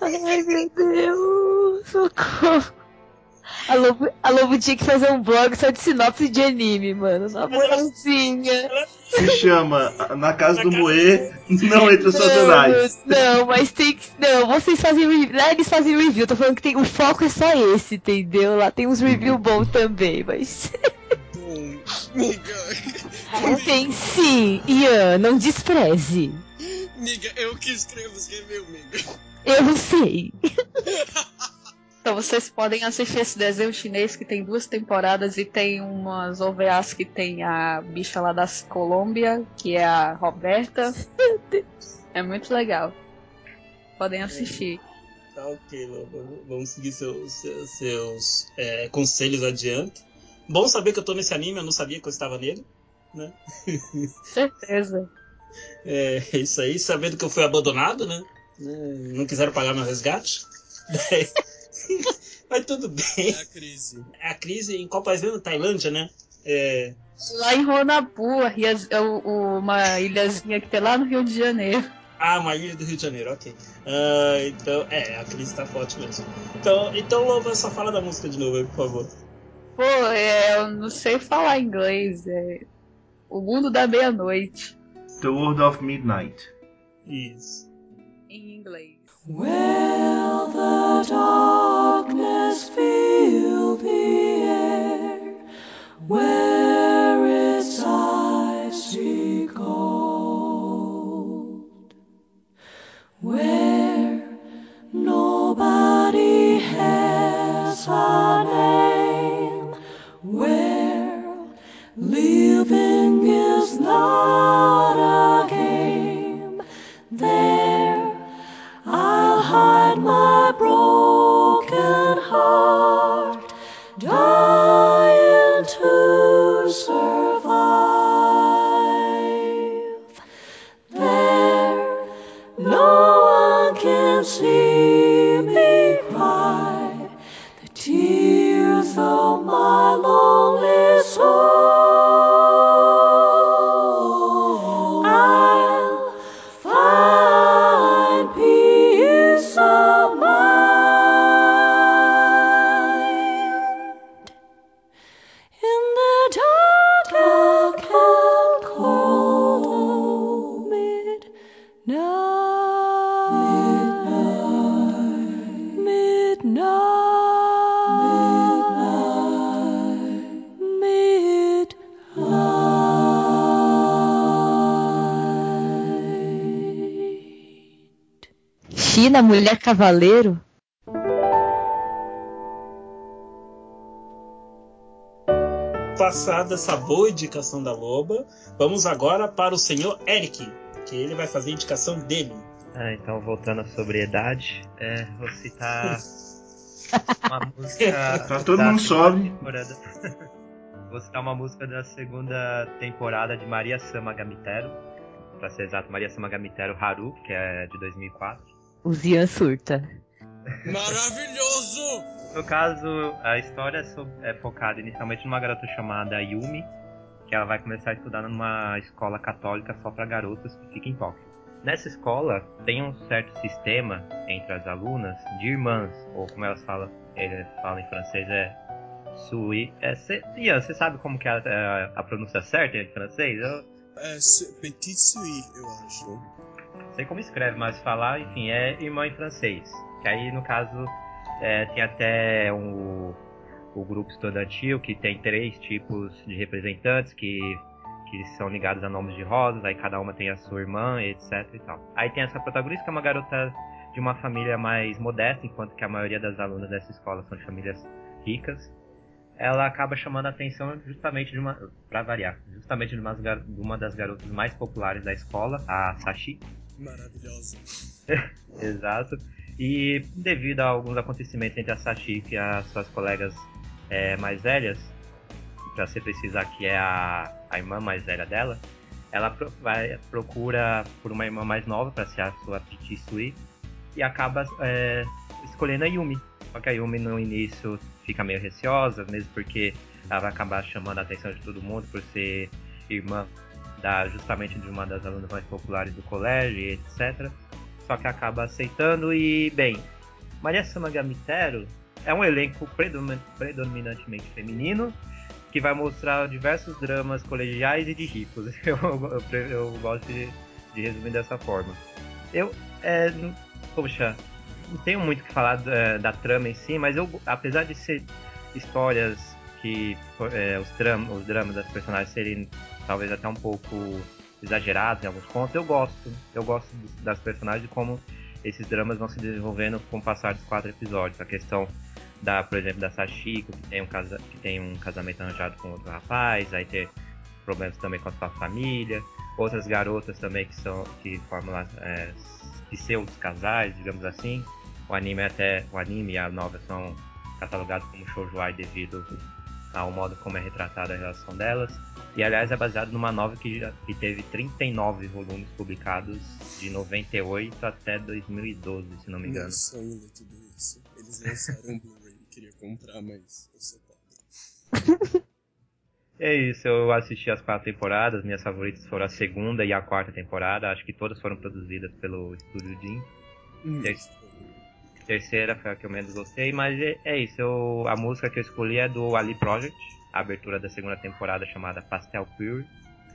Ai, meu Deus. Socorro. A Lobo, a Lobo tinha que fazer um blog só de sinopse de anime, mano. Na moralzinha. Se chama Na Casa do Moe, não entra Satanás. Não, não, mas tem que. Não, vocês fazem review. Lá eles fazem review. Tô falando que tem, o foco é só esse, entendeu? Lá tem uns review bons também, mas. Bom, Miga. Ontem sim, Ian, não despreze. Miga, eu que escrevo, escreveu, miga. Eu sei. Então vocês podem assistir esse desenho chinês que tem duas temporadas e tem umas OVAs que tem a bicha lá das Colômbia, que é a Roberta. É muito legal. Podem assistir. Tá ok. Vamos seguir seus, seus, seus, é, conselhos adiante. Bom saber que eu tô nesse anime, eu não sabia que eu estava nele. Né? Certeza. É isso aí, sabendo que eu fui abandonado, né? É, Não quiseram pagar meu resgate. Mas tudo É bem. a crise. A crise em qual país mesmo? Tailândia, né? É, Lá em Ronapu, é uma ilhazinha que tem lá no Rio de Janeiro. Ah, uma ilha do Rio de Janeiro, ok. Ah, então, é, a crise tá forte mesmo. Então, então Loba, só fala da música de novo aí, por favor. Pô, é, eu não sei falar inglês. É o mundo da meia-noite The World of Midnight. Isso. em inglês. Will the darkness fill the air where it's icy cold? Where nobody has a name? Where living is not a game? There I'll hide my China, mulher cavaleiro? Passada essa boa indicação da Loba, vamos agora para o senhor Eric, que ele vai fazer a indicação dele. Ah, então voltando à sobriedade, é, vou citar uma música. Tá todo da mundo temporada. Vou citar uma música da segunda temporada de Maria Samagamitero. Pra ser exato, Maria Samagamitero Haru, que é de 2004. O Zian surta. Maravilhoso! No caso, a história é é focada inicialmente numa garota chamada Yumi, que ela vai começar a estudar numa escola católica só para garotas que fica em Tóquio. Nessa escola tem um certo sistema entre as alunas de irmãs, ou como elas falam, ele fala em francês é sui. É, cê, Ian, você sabe como que é a, a pronúncia certa em francês? Eu É Petit Sui, eu acho. Sei como escreve, mas falar, enfim, é irmã em francês. Que aí, no caso, é, tem até um, o grupo estudantil que tem três tipos de representantes que, que são ligados a nomes de rosas, aí cada uma tem a sua irmã, etc e tal. Aí tem essa protagonista que é uma garota de uma família mais modesta, enquanto que a maioria das alunas dessa escola são de famílias ricas. Ela acaba chamando a atenção justamente de uma, pra variar, justamente de, gar- de uma das garotas mais populares da escola, a Sashi, Maravilhoso. Exato. E devido a alguns acontecimentos entre a Sashik e as suas colegas é, mais velhas, para ser precisar que é a, a irmã mais velha dela, ela pro- vai, procura por uma irmã mais nova para ser a sua Sui e acaba é, escolhendo a Yumi. Só que a Yumi no início fica meio receosa, mesmo porque ela vai acabar chamando a atenção de todo mundo por ser irmã da, justamente de uma das alunas mais populares do colégio etc só que acaba aceitando e, bem, Maria Samagamitero é um elenco predomin- predominantemente feminino que vai mostrar diversos dramas colegiais e de ricos. Eu, eu, eu gosto de, de resumir dessa forma. Eu, é, poxa, não tenho muito o que falar da, da trama em si, mas eu, apesar de ser histórias que é, os, dram os dramas das personagens serem talvez até um pouco exagerados em alguns pontos, eu gosto. Eu gosto das personagens como esses dramas vão se desenvolvendo com o passar dos quatro episódios. A questão da, por exemplo, da Sachiko, que tem um, casa que tem um casamento arranjado com outro rapaz, aí ter problemas também com a sua família, outras garotas também que são que formam é, pseudos casais, digamos assim. O anime até o anime e a novela são catalogados como shoujoai devido ao modo como é retratada a relação delas. E aliás é baseado numa novela que, já, que teve 39 volumes publicados de 98 até 2012, se não me engano. Sonho de tudo isso. Eles lançaram um Blu-ray, queria comprar, mas eu sou pobre. É isso, eu assisti as quatro temporadas, minhas favoritas foram a segunda e a quarta temporada, acho que todas foram produzidas pelo Estúdio Jim. Hum, Terceira foi a que eu menos gostei, mas é, é isso, eu- a música que eu escolhi é do Ali Project, a abertura da segunda temporada chamada Pastel Fury.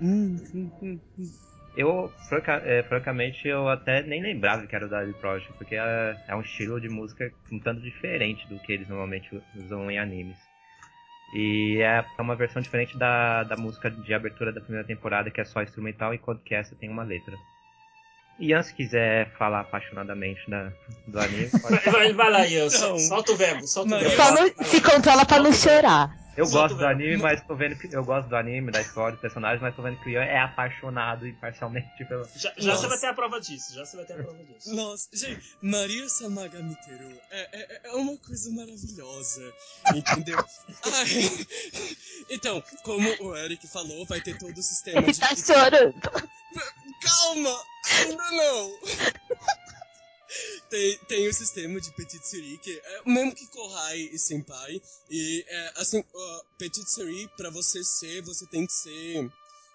hum, hum, hum, hum. Eu, franca- é, francamente, eu até nem lembrava que era o da Ali Project, porque é, é um estilo de música um tanto diferente do que eles normalmente usam em animes. E é é uma versão diferente da, da música de abertura da primeira temporada, que é só instrumental, enquanto que essa tem uma letra. E Ian, se quiser falar apaixonadamente da, do anime, pode Vai, vai, lá, Ian. Solta o verbo, solta o verbo. Só não se controla pra não chorar. Eu Solta gosto do anime, mas tô vendo que. Eu gosto do anime, da história, dos personagens, mas tô vendo que o Ian é apaixonado imparcialmente pelo. Já, já Nossa. você vai ter a prova disso. Já você vai ter a prova disso. Nossa, gente, Maria Samagamitero é, é, é uma coisa maravilhosa, entendeu? Ai, então, como o Eric falou, vai ter todo o sistema Ele de... tá chorando. Calma, ainda não! Tem, tem o sistema de Petit Suri, que é o mesmo que Kohai e Senpai. E, é, assim, uh, Petit Suri, pra você ser, você tem que ser...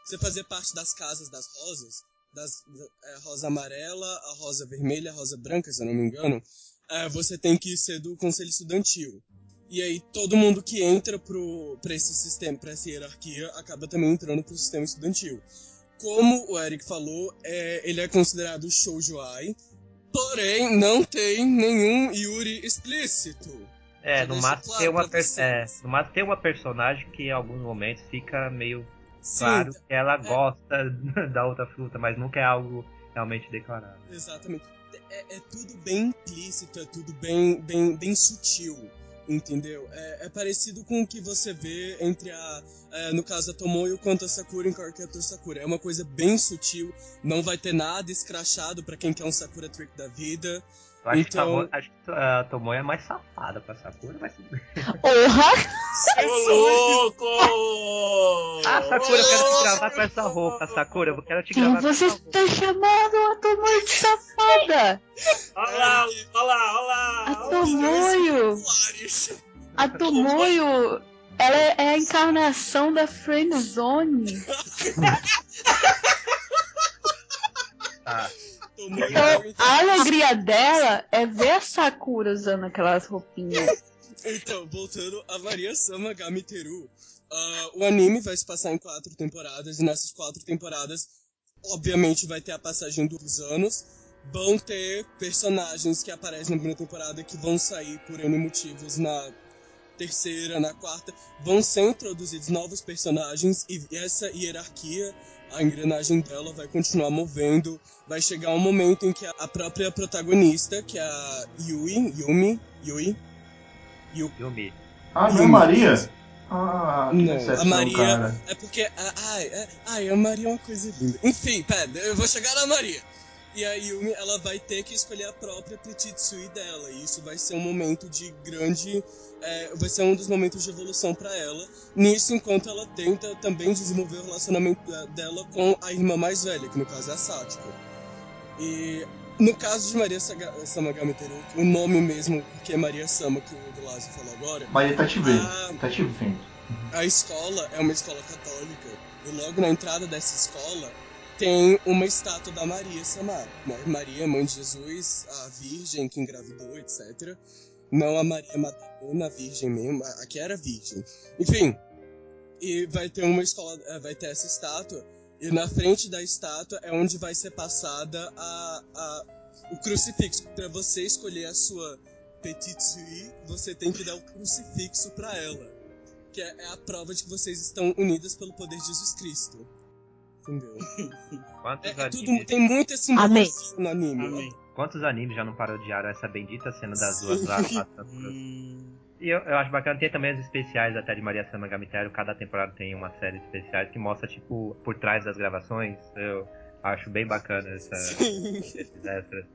Você fazer parte das casas das rosas, das é, rosa amarela, a rosa vermelha, a rosa branca, se eu não me engano. É, você tem que ser do conselho estudantil. E aí todo mundo que entra pro, pra esse sistema, pra essa hierarquia, acaba também entrando pro sistema estudantil. Como o Eric falou, é, ele é considerado shoujoai, porém não tem nenhum Yuri explícito. É, no máximo, claro tem uma é, no máximo tem uma personagem que em alguns momentos fica meio Sim, claro que ela é. gosta da outra fruta, mas nunca é algo realmente declarado. Exatamente. É, é tudo bem implícito, é tudo bem, bem, bem sutil, entendeu? É, é parecido com o que você vê entre a, é, no caso a Tomoyo quanto a Sakura em Caricature Sakura. É uma coisa bem sutil, não vai ter nada escrachado pra quem quer um Sakura Trick da vida. Eu acho, Então- que, a Tomoe é mais safada pra Sakura, mas. Porra! Ô, louco! Ah, Sakura, eu quero te gravar com essa roupa, Sakura, eu quero te Quem gravar com você essa roupa. está chamando a Tomoyo de safada? Olha lá, olha lá, olha lá. A Lares. a Tomoyo, ela é é a encarnação da friendzone. Tá. Tomoyo Então, a alegria dela é ver a Sakura usando aquelas roupinhas. Então, voltando a Maria Sama Gamiteru. ah, o anime vai se passar em quatro temporadas, e nessas quatro temporadas, obviamente, vai ter a passagem dos anos. Vão ter personagens que aparecem na primeira temporada que vão sair por N motivos na terceira, na quarta. Vão ser introduzidos novos personagens e essa hierarquia, a engrenagem dela vai continuar movendo. Vai chegar um momento em que a própria protagonista, que é a Yui, Yumi, Yui, Yu, Yumi. Ah, não Yumi. Maria? Ah, que Não, a Maria cara. é porque. a- Ai, é- ai, a Maria é uma coisa linda. Enfim, pera, eu vou chegar na Maria. E a Yumi, ela vai ter que escolher a própria Petit Sui dela. E isso vai ser um momento de grande. é, vai ser um dos momentos de evolução pra ela. Nisso, enquanto ela tenta também desenvolver o relacionamento dela com a irmã mais velha, que no caso é a Satiko. E no caso de Maria Saga- Samagami Teru, o nome mesmo, que é Maria Sama, que o Velasco falou agora, ele tá te vendo. Ah. Tá te vendo. a escola é uma escola católica e logo na entrada dessa escola tem uma estátua da Maria Samar, né? Maria, mãe de Jesus, a virgem que engravidou, etc. Não a Maria Madalena, a virgem mesmo, a que era virgem. Enfim, e vai ter uma escola, eh, vai ter essa estátua e na frente da estátua é onde vai ser passada a, a o crucifixo. Para você escolher a sua petite sui, você tem que dar o crucifixo para ela que é, é a prova de que vocês estão unidas pelo poder de Jesus Cristo. Entendeu? Quantos, É, é tudo, animes, tem muita simbologia no anime. Amém. quantos animes já não parodiaram essa bendita cena das duas lá? Hum, E eu, eu acho bacana, tem também os especiais até de Maria Sama Gamitero, cada temporada tem uma série de especiais que mostra, tipo, por trás das gravações. Eu acho bem bacana essa, esses extras.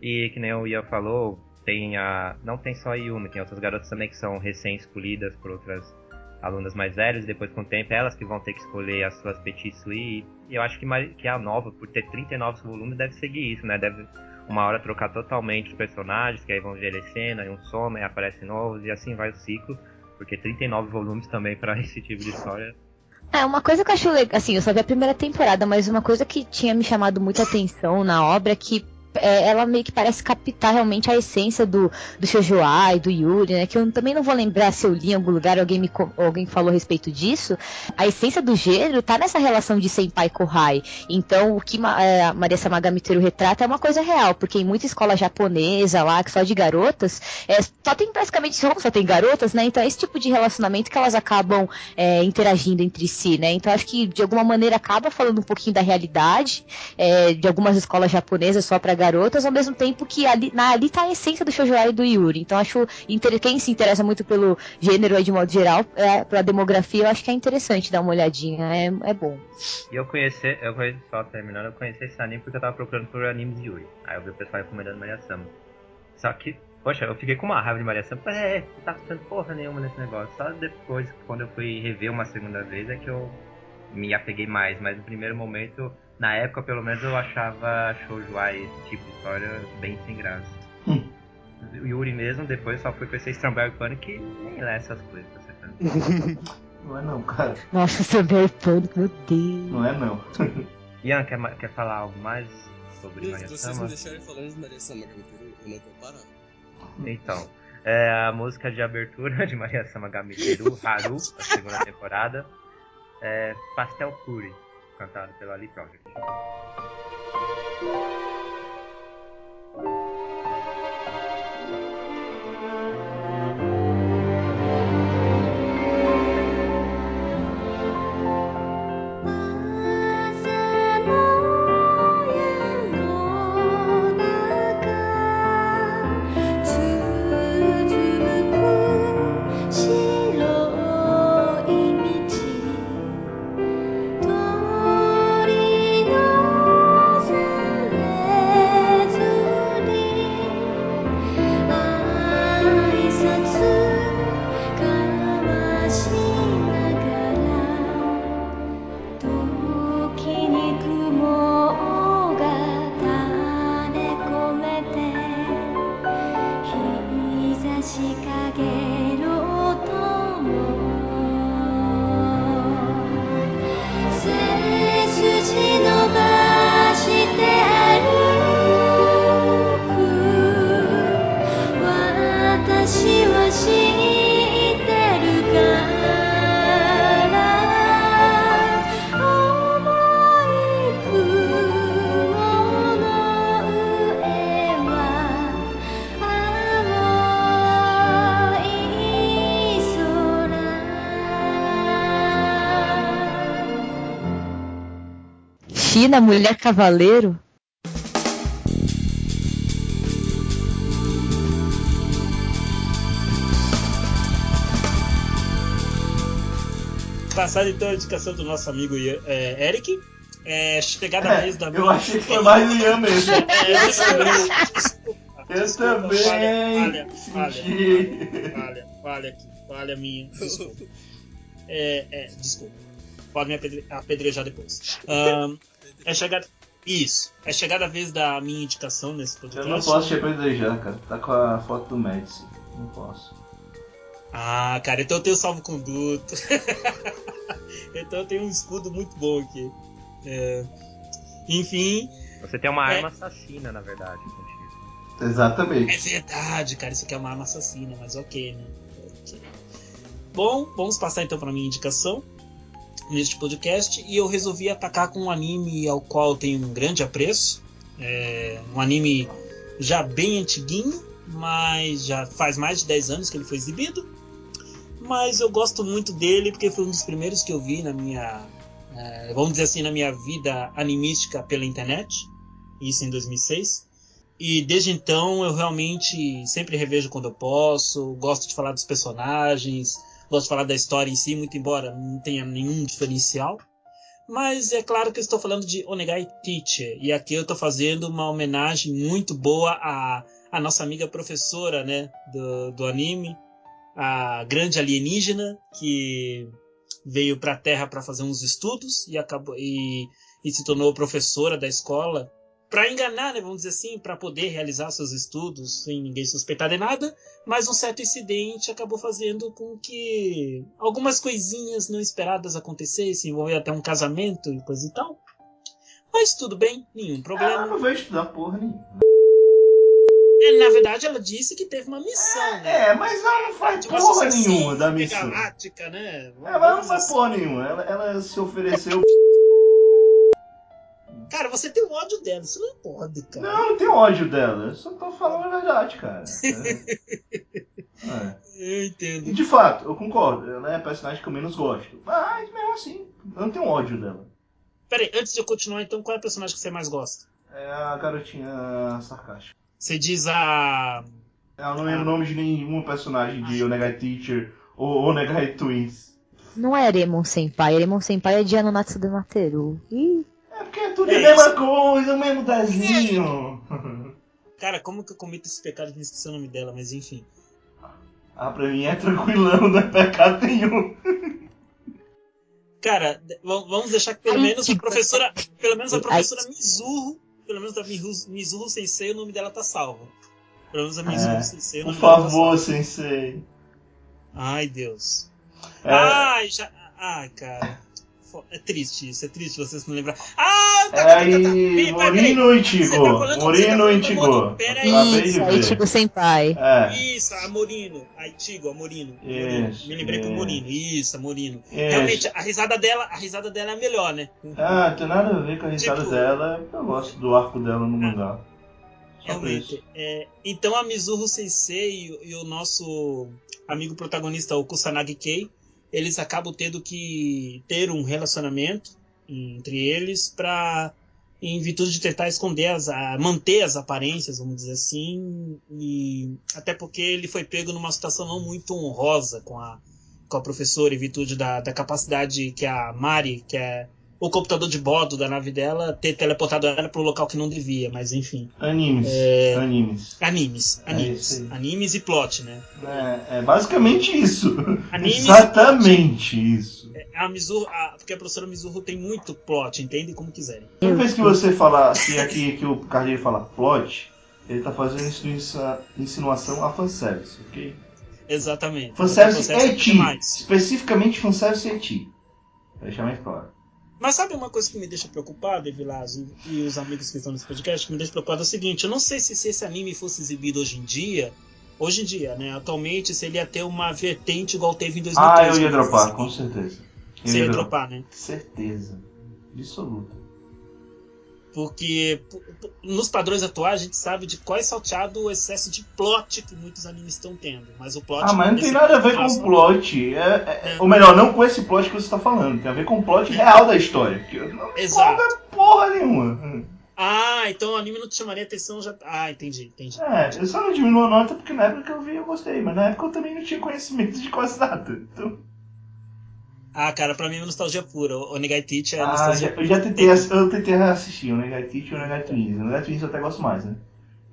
E que nem o Ian falou, tem a. Não tem só a Yumi, tem outras garotas também que são recém-escolhidas por outras alunas mais velhas, e depois com o tempo elas que vão ter que escolher as suas petit suite. E eu acho que, que a nova, por ter 39 volumes, deve seguir isso, né? Deve uma hora trocar totalmente os personagens, que aí vão envelhecendo, aí um some, aí aparecem novos, e assim vai o ciclo. Porque 39 volumes também pra esse tipo de história. É, uma coisa que eu acho legal, assim, eu só vi a primeira temporada, mas uma coisa que tinha me chamado muita atenção na obra é que é, ela meio que parece captar realmente a essência do, do Shoujo Ai, do Yuri, né? Que eu também não vou lembrar se eu li em algum lugar, alguém me alguém falou a respeito disso. A essência do gênero tá nessa relação de senpai kohai. Então, o que é, Maria Samagamiteru retrata é uma coisa real, porque em muita escola japonesa lá, que só de garotas, é, só tem praticamente só, só tem garotas, né? Então é esse tipo de relacionamento que elas acabam é, interagindo entre si, né? Então acho que de alguma maneira acaba falando um pouquinho da realidade é, de algumas escolas japonesas só para garotas, ao mesmo tempo que ali, na, ali tá a essência do shoujo e do Yuri. Então acho quem se interessa muito pelo gênero de modo geral, é, pela demografia, eu acho que é interessante dar uma olhadinha, é, é bom. E eu conheci, eu conheci, só terminando, eu conheci esse anime porque eu tava procurando por animes Yuri. Aí eu vi o pessoal recomendando Maria Sama. Só que, poxa, eu fiquei com uma raiva de Maria Sama. É, não tá fazendo porra nenhuma nesse negócio. Só depois, quando eu fui rever uma segunda vez, é que eu me apeguei mais. Mas no primeiro momento, na época pelo menos, eu achava Shoujo Ai, esse tipo de história, bem sem graça. Hum. O Yuri mesmo, depois só fui conhecer Strambar e Pano que nem lê essas coisas, tá certo? Não é não, cara. Nossa, Saber Pânico, meu Deus. Não é não. Ian, quer, quer falar algo mais sobre Se Maria vocês me Sama? deixarem falando de Maria Sama eu não vou parar. Então, é a música de abertura de Maria Sama Gamitteru, Haru, da segunda temporada, é Pastel Puri, cantado pela Lee Project. 空 China, mulher cavaleiro. Passada então a indicação do nosso amigo é, Eric. É, chegada a vez da eu achei que foi mais o Ian mesmo. É, desculpa, desculpa, Eu desculpa, também Falha, falha, falha, falha, falha aqui, falha minha, desculpa. É, é, desculpa. Pode me apedre- apedrejar depois. Ahn, é chegada. Isso. É chegada a vez da minha indicação nesse Eu podcast. não posso te apedrejar, cara. Tá com a foto do Médici. Não posso. Ah, cara, então eu tenho salvo-conduto. então eu tenho um escudo muito bom aqui. É, Enfim, Você tem uma É. arma assassina, na verdade, contigo. é Exatamente. verdade, cara. Isso aqui é uma arma assassina, mas ok, né? Ok. Bom, vamos passar então para minha indicação neste podcast. E eu resolvi atacar com um anime ao qual tenho um grande apreço. É um anime já bem antiguinho, mas já faz mais de 10 anos que ele foi exibido. mas eu gosto muito dele porque foi um dos primeiros que eu vi na minha, eh, vamos dizer assim, na minha vida animística pela internet, isso em 2006. E desde então eu realmente sempre revejo quando eu posso, gosto de falar dos personagens, gosto falar da história em si, muito embora não tenha nenhum diferencial. Mas é claro que eu estou falando de Onegai Teacher, e aqui eu estou fazendo uma homenagem muito boa à, à nossa amiga professora né, do, do anime, a grande alienígena que veio para a Terra para fazer uns estudos e acabou e, e se tornou professora da escola para enganar, né, vamos dizer assim, para poder realizar seus estudos sem ninguém suspeitar de nada, mas um certo incidente acabou fazendo com que algumas coisinhas não esperadas acontecessem, envolver até um casamento e coisa e tal. Mas tudo bem, nenhum problema. não vai estudar porra nenhuma. É, na verdade, ela disse que teve uma missão, né? É, mas ela não faz uma porra nenhuma da missão. galáctica, né? É, ela não faz assim. porra nenhuma. Ela, ela se ofereceu. Cara, você tem ódio dela, isso não pode, cara. Não, não tenho ódio dela. Eu só tô falando a verdade, cara. É. É. Eu entendo. E de fato, eu concordo. Ela é a personagem que eu menos gosto. Mas mesmo assim, eu não tenho ódio dela. Peraí, antes de eu continuar, então, qual é a personagem que você mais gosta? É a garotinha sarcástica. Você diz a. Ela não lembra o nome de nenhuma personagem de Ah. Onegai Teacher ou Onegai Twins. Não é Eremon Senpai, Eremon Senpai é de Anonatsu de Materu. Ih, É é tudo É a mesma isso. coisa, o mesmo desenho. Cara, como que eu cometo esse pecado de me esquecer o nome dela, mas enfim. Ah, pra mim é tranquilão, não é pecado nenhum. Cara, vamos deixar que pelo menos a professora. Pelo menos a professora Mizuho. Pelo menos a Mizu- Mizuho Sensei, o nome dela tá salvo. Pelo menos a Mizuho É, Sensei, o Por nome dela tá favor, salvo. sensei. Ai, Deus. É, Ai, já. Ai, cara. É triste isso, é triste vocês não lembrar. Ah, tá, é tá, tá, tá. aí, Peraí, peraí, peraí. Morino Ichigo. Morino Ichigo. Morino. Pera aí. Acabei de isso, é ver. Ichigo Senpai. É, Isso, a Morino. A Itigo, a Morino. Isso, Me lembrei com o isso. Morino. Isso, a Morino. isso. Realmente, a risada dela, a risada dela é a melhor, né? Ah, tem nada a ver com a risada Tipo- dela. Eu gosto do arco dela no mangá. Só por isso. Realmente. É, então a Mizuho Sensei e, e o nosso amigo protagonista, o Kusanagi Kei, eles acabam tendo que ter um relacionamento entre eles para em virtude de tentar esconder as, a- manter as aparências, vamos dizer assim, e até porque ele foi pego numa situação não muito honrosa com a com a professora em virtude da, da capacidade que a Mari, que é o computador de bordo da nave dela, ter teleportado ela para o local que não devia, mas enfim. Animes. É. Animes. Animes, É animes. aí. animes e plot, né? É, é basicamente isso. Animes Exatamente isso. A Mizuho, a, porque a professora Mizuho tem muito plot, entende como quiserem. Toda vez que você fala que aqui que o Carlinhos fala plot, ele tá fazendo insinu- insinuação a fanservice, ok? Exatamente. Fanservice Fanservice é ti. demais. Especificamente fanservice é ti. Pra deixar mais claro. Mas sabe uma coisa que me deixa preocupado, Evilásio, e os amigos que estão nesse podcast, que me deixa preocupado é o seguinte, eu não sei se, se esse anime fosse exibido hoje em dia, hoje em dia, né, atualmente, se ele ia ter uma vertente igual teve em 2013. Ah, eu ia dropar, com certeza. Eu Você ia dropar, né? Certeza. Absoluta. Porque nos padrões atuais a gente sabe de qual é salteado o excesso de plot que muitos animes estão tendo. Mas o plot. Ah, mas não tem nada a ver com o plot. É, é- É. Ou melhor, não com esse plot que você tá falando. Tem a ver com o plot real da história. Que não Exato. porra nenhuma. Ah, então o anime não te chamaria atenção já. Ah, entendi, entendi. É, eu só não diminuo a nota porque na época que eu vi eu gostei. Mas na época eu também não tinha conhecimento de quase nada. Então... Ah, cara, pra mim é nostalgia pura. O Negai Teach é Ah, nostalgia já- eu já tentei, eu tentei assistir o Negai Teach e o Negai Twins. O Negai Twins eu até gosto mais, né?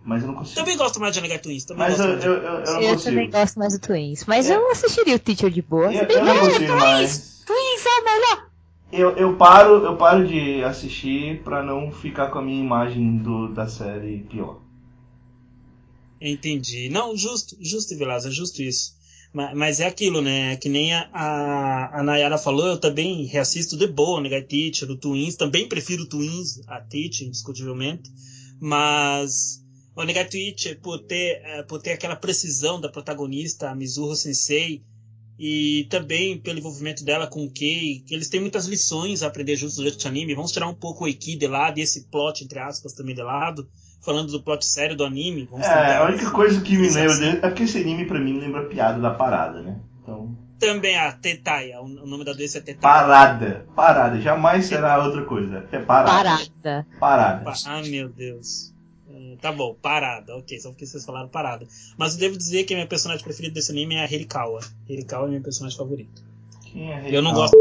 Mas eu não consigo. Também gosto mais de Negai Twins. Também Mas gosto eu, eu, eu, eu não Eu também gosto mais do Twins. Mas É. eu assistiria o Teacher de boa. Eu, eu não é, consigo Twins! mais. Twins é o melhor! Eu, eu, paro, eu paro de assistir pra não ficar com a minha imagem do, da série pior. Entendi. Não, justo, justo, Vilas, é justo isso. Ma- Mas é aquilo, né? Que nem a, a, a Nayara falou, eu também reassisto de boa o Negai Teacher, o Twins. Também prefiro o Twins a Teacher, indiscutivelmente. Mas o Negai Teacher, por ter, eh, por ter aquela precisão da protagonista, a Mizuho Sensei, e também pelo envolvimento dela com o Kei, eles têm muitas lições a aprender juntos durante o anime. Vamos tirar um pouco o Eki de lado e esse plot, entre aspas, também de lado. Falando do plot sério do anime. Vamos É, a única coisa que me lembra dele é porque esse anime pra mim lembra piada da parada, né? Então. Também a Tetaia. O nome da doença é Tetaia. Parada. Parada. Jamais será outra coisa. É parada. Parada. Parada. Pa- Ah, meu Deus. Hum, Tá bom, parada, ok, só porque vocês falaram parada. Mas eu devo dizer que a minha personagem preferida desse anime é a Hirikawa. Hirikawa é minha personagem favorita. Quem é Eu não gosto.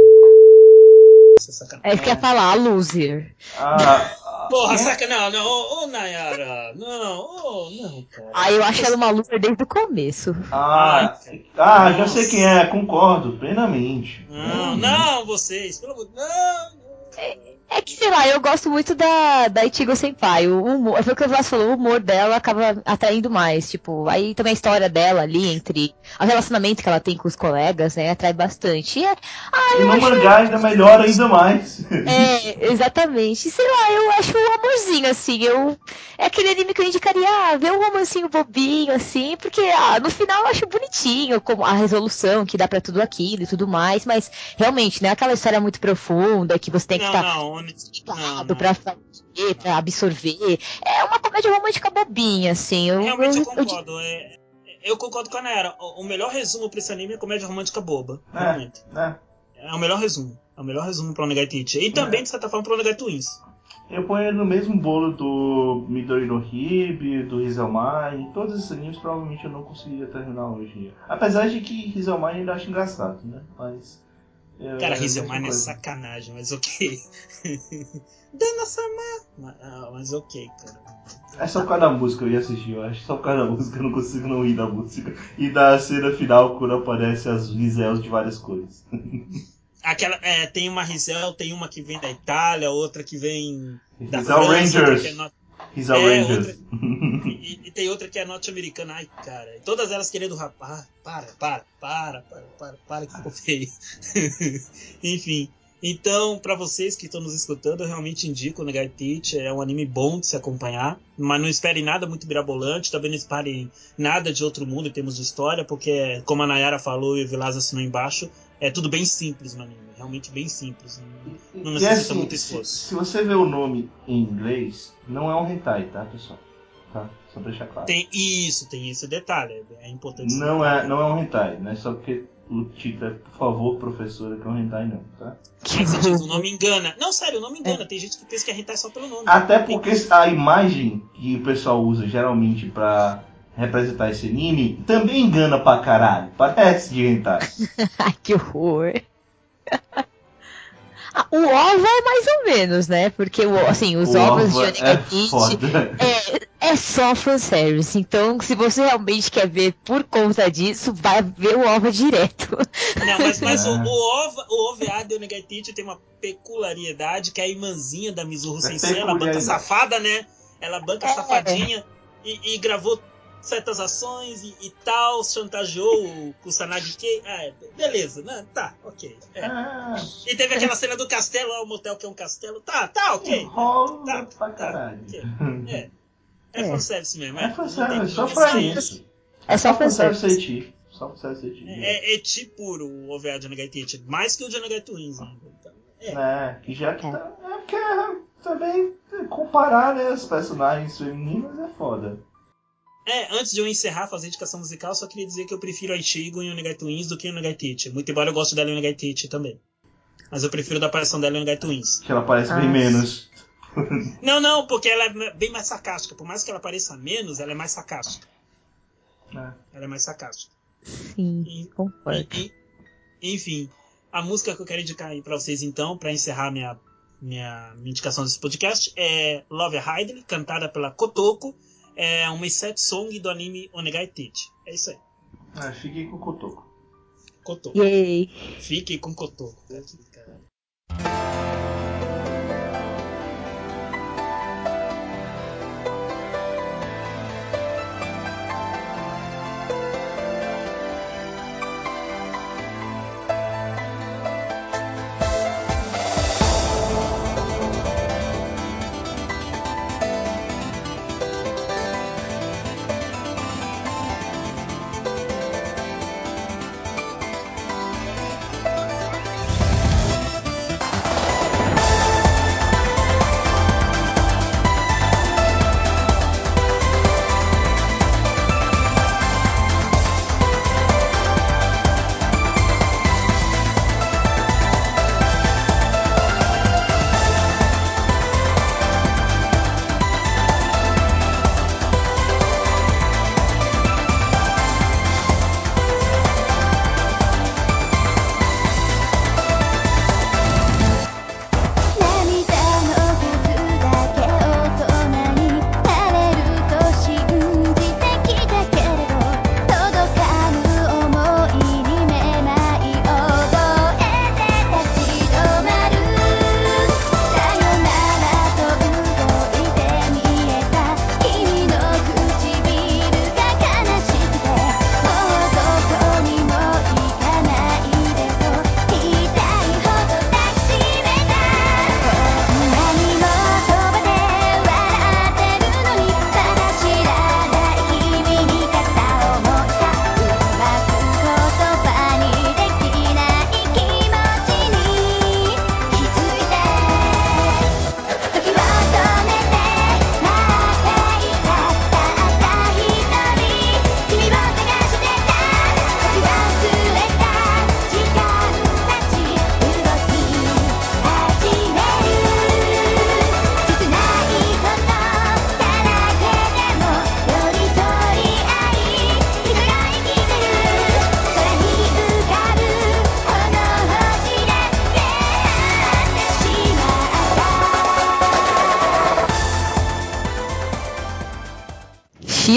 É sacanagem. É que eu ia falar, loser. Ah, Porra, é- saca, não, não, ô, ô Nayara, não, ô, não, cara. Ah, eu acho ela uma loser desde o começo. Ah, ah, já sei quem é, concordo plenamente. Não, Hum. não, vocês, pelo amor de não. É que, sei lá, eu gosto muito da, da Ichigo Senpai. O humor, foi o que o Vlas falou, o humor dela acaba atraindo mais. Tipo, aí também a história dela ali, entre o relacionamento que ela tem com os colegas, né, atrai bastante. E é, ah, E no acho. mangá ainda melhora ainda mais. É, exatamente. Sei lá, eu acho um amorzinho, assim. Eu, é aquele anime que eu indicaria, ah, ver um romancinho bobinho, assim, porque ah, no final eu acho bonitinho, como a resolução que dá pra tudo aquilo e tudo mais, mas realmente, né, aquela história muito profunda que você tem que estar não, não, lado não. pra fazer, pra absorver. É uma comédia romântica bobinha, assim. Eu, Realmente eu eu- eu- concordo. é- eu concordo com a Nayara. O, o melhor resumo pra esse anime é comédia romântica boba. É. Realmente. né? É o melhor resumo. É o melhor resumo pra Onegai Teacher. E também, de certa forma, pra Onegai Twins. Eu ponho ele no mesmo bolo do Midori no Hibi, do Rizelmai. Todos esses animes provavelmente eu não conseguiria terminar hoje. Apesar de que Rizelmai ainda acho engraçado, né? Mas. É, Cara, é a Rizelmine mesma é coisa. sacanagem, mas ok. Dana-sama! Mas, ah, mas ok, cara. É só por causa da música eu ia assistir, eu acho. Só por causa da música eu não consigo não rir da música. E da cena final quando aparece as Rizels de várias cores. Aquela, é, tem uma Rizel, tem uma que vem da Itália, outra que vem da Rizel França, outra Rangers. No- Rizel É, Rangers. e, e tem outra que é norte-americana. Ai, cara. E todas elas querendo rapar. Para, para, para, para, para, para que ficou feio. Enfim. Então, pra vocês que estão nos escutando, eu realmente indico o Negai Teacher. É um anime bom de se acompanhar. Mas não esperem nada muito mirabolante. Também não esperem nada de outro mundo em termos de história. Porque, como a Nayara falou e o Vilas assinou embaixo, é tudo bem simples no anime. Realmente bem simples. Não, não E necessita assim, muito se, esforço. se você vê o nome em inglês, não é um hentai, tá, pessoal? Tá? Só pra deixar claro. Tem isso, tem esse detalhe. É importante. Não é, não é um hentai, não é só porque o título é, por favor, professora, que é um hentai não, tá? Você diz, o nome engana. Não, sério, o nome engana. Tem gente que pensa que é hentai só pelo nome. Até porque a imagem que o pessoal usa geralmente pra representar esse anime também engana pra caralho. Parece de hentai. Ai, que horror. Ah, o OVA é mais ou menos, né? Porque o, assim, os O ovos de Ova Onegai é é, é só fanservice. Então, se você realmente quer ver por conta disso, vai ver o OVA direto. Não, mas, mas o, É. o, OVA, o OVA de Onegaitite tem uma peculiaridade que é a irmãzinha da Mizuho É Sensei, ela banca safada, né? Ela banca É. safadinha e, e gravou certas ações e, e tal, chantageou o Kusanagi Kei. Ah, é, beleza, né? Tá, ok. É. Ah, E teve aquela cena do castelo, lá, o motel que é um castelo. Tá, tá, ok. enrola Tá, pra tá, caralho. ok. É. É É. fanservice mesmo. É fanservice, tem só pra isso. É só fanservice. Só Seiti. É, é eti puro o OVA de Onegaitite. Mais que o de ainda. Então, é. É, que já que tá. É porque é, também comparar né, os personagens femininos é foda. É, antes de eu encerrar fazer indicação musical, só queria dizer que eu prefiro a Ichigo em Onegai Twins do que em Onegai. Muito embora eu goste dela em Onegai também. Mas eu prefiro da aparição dela em Onegai Twins. Que ela parece bem Ah. menos. Não, não, porque ela é bem mais sarcástica. Por mais que ela pareça menos, ela é mais sarcástica. né? Ela é mais sarcástica. Sim, E- concordo. e- e- enfim, a música que eu quero indicar aí pra vocês então, pra encerrar minha, minha, minha indicação desse podcast, é Love Hidely, cantada pela Kotoko. É uma set song do anime Onegai Teacher. É isso aí. É, fiquei com o Kotoko. Kotoko. Yay. Fique com Kotoko. Cara.「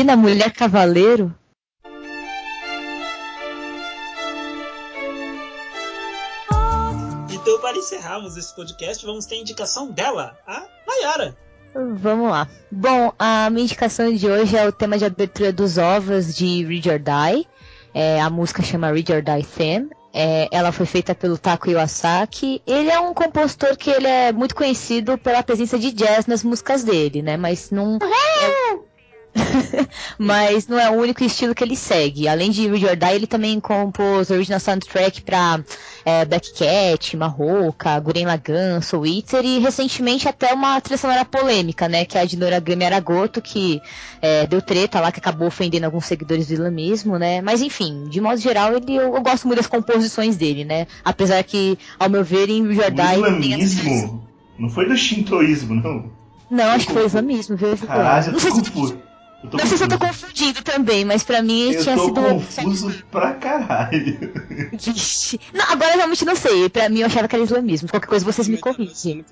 China, Mulher Cavaleiro. Então, para encerrarmos esse podcast, vamos ter a indicação dela, a Nayara. Vamos lá. Bom, a minha indicação de hoje é o tema de abertura dos ovos de Read or Die. É, a música chama Read or Die Theme. É, ela foi feita pelo Taku Iwasaki. Ele é um compositor que ele é muito conhecido pela presença de jazz nas músicas dele, né? Mas não. é- Mas não é o único estilo que ele segue. Além de Read or Die, ele também compôs original soundtrack pra é, Black Cat, Marroca, Guren Lagann, Soul Eater e recentemente até uma trilha sonora polêmica, né? Que é a de Noragami Aragoto, que é, deu treta lá, que acabou ofendendo alguns seguidores do islamismo, né? Mas enfim, de modo geral, ele, eu, eu gosto muito das composições dele, né? Apesar que, ao meu ver, em Read or O Die... islamismo não foi do shintoísmo, não. Não, acho que foi islamismo, viu? Caralho, eu tô confuso. Não sei se eu tô confuso. confundindo também, mas pra mim Eu tinha tô sido. confuso pra caralho. Vixe. Não, agora eu realmente não sei. Pra mim eu achava que era islamismo. Qualquer coisa vocês me corrigem.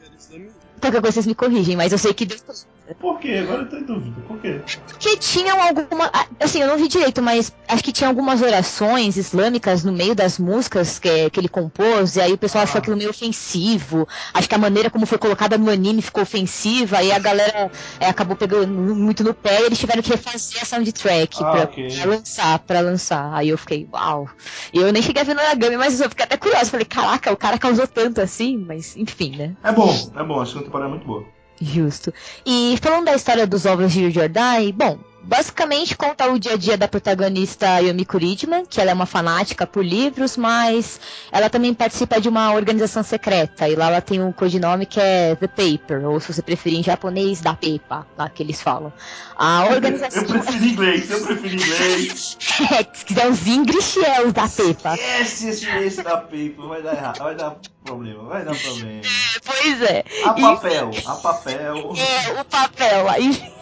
Qualquer coisa vocês me corrigem, mas eu sei que Deus. Por quê? Agora eu tô em dúvida. Por quê? Porque tinham alguma. Assim, eu não vi direito, mas acho que tinha algumas orações islâmicas no meio das músicas que, que ele compôs, e aí o pessoal achou Ah. aquilo meio ofensivo. Acho que a maneira como foi colocada no anime ficou ofensiva, e a galera é, acabou pegando muito no pé e eles tiveram que refazer a soundtrack Ah, pra, ok. pra lançar, pra lançar. Aí eu fiquei, uau. E eu nem cheguei a ver no Origami, mas eu fiquei até curiosa. Falei, caraca, o cara causou tanto assim, mas enfim, né? É bom, é bom. A segunda temporada é muito boa. Justo. E falando da história dos ovos de Jordai, bom, basicamente conta o dia a dia da protagonista Yomiko Ridman, que ela é uma fanática por livros, mas ela também participa de uma organização secreta, e lá ela tem um codinome que é The Paper, ou se você preferir em japonês, da Pepa, lá que eles falam. A organização... Eu prefiro inglês, eu prefiro inglês. É, se quiser os English, é os da Pepa. Esquece esse, esse da paper, vai dar errado, vai dar problema, vai dar problema. Pois é. A papel, a papel, É, o papel aí.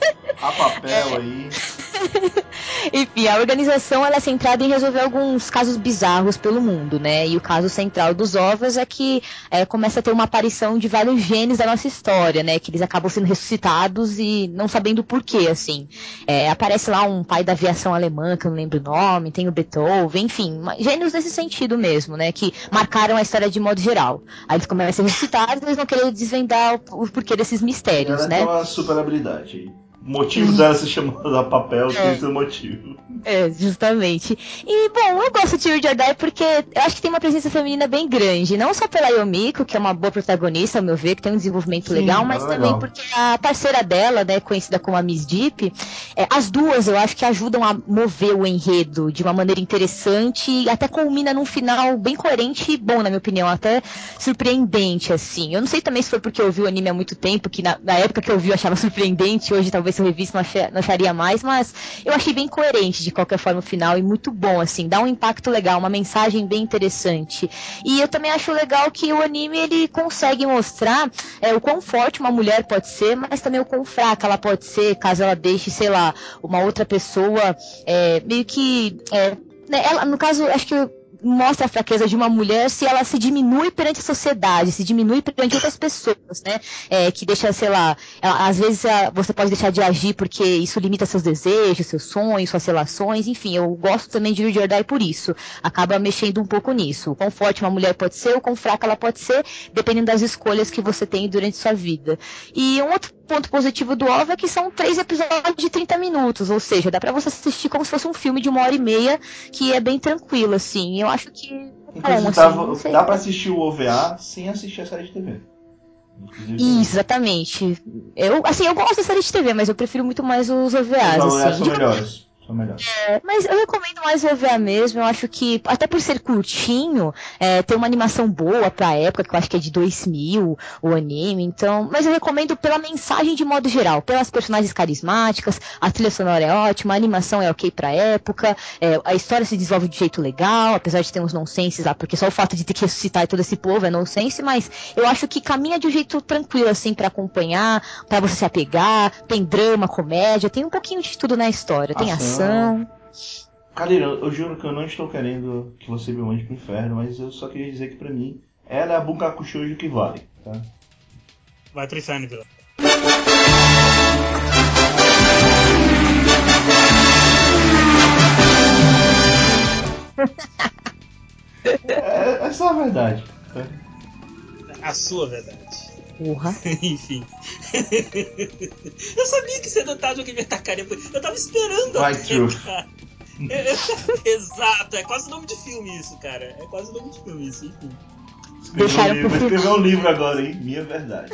a papel aí. Enfim, a organização ela é centrada em resolver alguns casos bizarros pelo mundo, né? E o caso central dos ovos é que é, começa a ter uma aparição de vários genes da nossa história, né? Que eles acabam sendo ressuscitados e não sabendo porquê, assim. É, aparece lá um pai da aviação alemã, que eu não lembro o nome, tem o Beethoven, enfim, gênios nesse sentido mesmo, né? Que marcaram a história de modo geral. Aí eles começam a ser ressuscitados e eles vão querer desvendar o, porquê desses mistérios, Ela né? tem uma super habilidade aí. O motivo dela se chamar da papel tem seu motivo. É, justamente. E, bom, eu gosto de Die porque eu acho que tem uma presença feminina bem grande. Não só pela Yomiko, que é uma boa protagonista, ao meu ver, que tem um desenvolvimento Sim, legal, mas é também legal. porque a parceira dela, né, conhecida como a Miss Deep, é, as duas eu acho que ajudam a mover o enredo de uma maneira interessante e até culmina num final bem coerente e bom, na minha opinião, até surpreendente, assim. Eu não sei também se foi porque eu vi o anime há muito tempo, que na, na época que eu vi eu achava surpreendente, hoje talvez se eu revisse não, acha- não acharia mais, mas eu achei bem coerente de qualquer forma o final e muito bom, assim, dá um impacto legal, uma mensagem bem interessante. E eu também acho legal que o anime ele consegue mostrar é, o quão forte uma mulher pode ser, mas também o quão fraca ela pode ser, caso ela deixe, sei lá, uma outra pessoa é, meio que. é, né, ela, no caso, acho que mostra a fraqueza de uma mulher se ela se diminui perante a sociedade, se diminui perante outras pessoas, né? É, que deixa, sei lá, ela- às vezes você pode deixar de agir porque isso limita seus desejos, seus sonhos, suas relações, enfim, eu gosto também de Die por isso. Acaba mexendo um pouco nisso. O quão forte uma mulher pode ser, o quão fraca ela pode ser, dependendo das escolhas que você tem durante sua vida. E um outro ponto positivo do OVA é que são três episódios de 30 minutos, ou seja, dá pra você assistir como se fosse um filme de uma hora e meia, que é bem tranquilo, assim. Eu acho que. é Inclusive, bom, assim, sei. dá pra assistir o OVA sem assistir a série de TV. Inclusive, exatamente. Eu, assim, eu gosto da série de TV, mas eu prefiro muito mais os OVAs, os OVAs assim. são melhores. São melhores. É, mas eu recomendo mais o OVA mesmo. Eu acho que, até por ser curtinho, é, tem uma animação boa pra época, que eu acho que é de 2000, o anime. Então, mas eu recomendo pela mensagem de modo geral, pelas personagens carismáticas, a trilha sonora é ótima, a animação é ok pra época, é, a história se desenvolve de jeito legal, apesar de ter uns nonsenses lá, porque só o fato de ter que ressuscitar todo esse povo é nonsense, mas eu acho que caminha de um jeito tranquilo, assim, pra acompanhar, pra você se apegar, tem drama, comédia, tem um pouquinho de tudo na história, tem Ação reflexão. Cadeira, eu juro que eu não estou querendo que você me mande pro inferno, mas eu só queria dizer que pra mim, ela é a Bunkaku Shoujo que vale, tá? Vai pro inferno, Vila. é, essa é a verdade. Tá? A sua verdade. Porra. Enfim. eu sabia que ou tarde alguém ia tacar depois. Eu tava esperando Vai, alguém, cara. Eu- eu- Exato, é quase nome de filme isso, cara. É quase nome de filme isso, enfim. Escreveu Deixaram um livro, escrever um livro agora, hein? Minha verdade.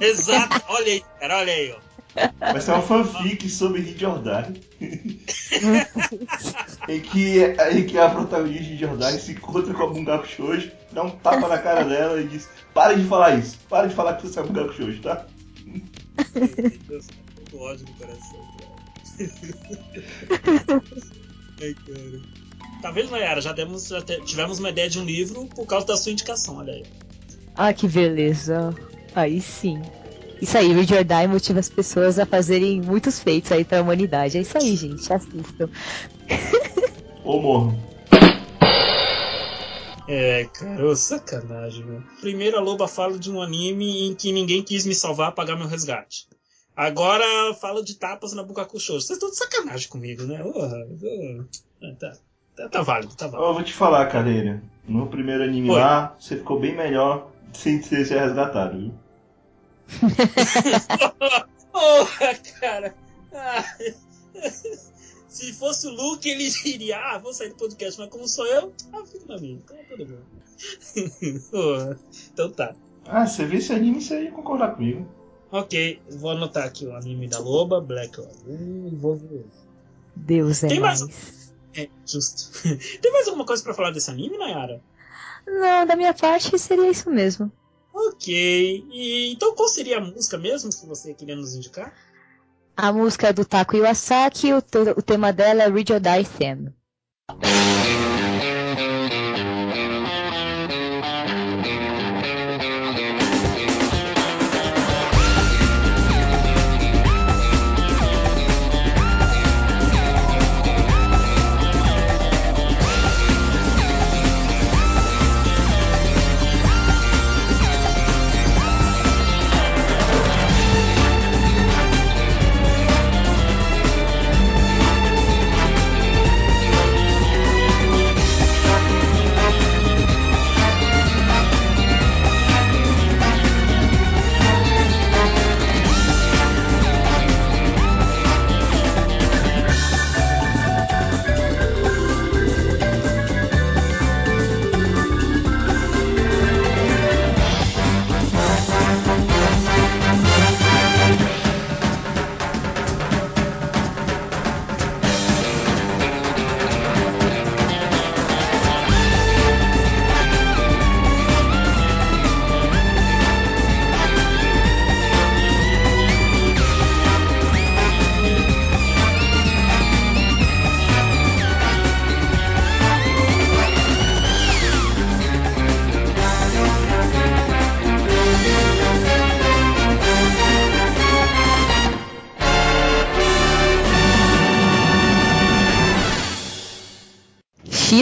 Exato, olha aí, cara, olha aí, ó. Vai ser uma fanfic sobre Die. em, que, em que a protagonista de Jordan se encontra com a Bungaku Shoujo, dá um tapa na cara dela e diz: Para de falar isso, para de falar que você é Bungaku Shoujo, tá? Deus, tô com ódio no coração, cara. Ai, cara. Tá vendo, Nayara? Já, demos, já tivemos uma ideia de um livro por causa da sua indicação, olha aí. Ah, que beleza. Aí sim. Isso aí, Read or Die motiva as pessoas a fazerem muitos feitos aí pra humanidade. É isso aí, gente. Assistam. Ou morro. É, cara, ô, sacanagem, velho. Primeiro a Loba fala de um anime em que ninguém quis me salvar pagar meu resgate. Agora fala de tapas na Bukaku Show. Vocês estão de sacanagem comigo, né? Porra, ô, é, tá, tá, tá válido, tá válido. Eu vou te falar, Cadeira. No primeiro anime Oi. lá, você ficou bem melhor sem ser resgatado, viu? Porra, cara. Ah, Se fosse o Luke, ele diria, ah, vou sair do podcast, mas como sou eu, ah, fica na minha. Então, tudo bem. Porra, então tá. Ah, você vê esse anime, você ia concordar comigo. Ok, vou anotar aqui o anime da Loba, Black Lagoon e vou ver. Deus é Tem mais- mais. É, justo. Tem mais alguma coisa pra falar desse anime, Nayara? Não, da minha parte seria isso mesmo. Ok. E, então qual seria a música mesmo que você queria nos indicar? A música é do Taco Iwasaki, o, o tema dela é Read or Die. シ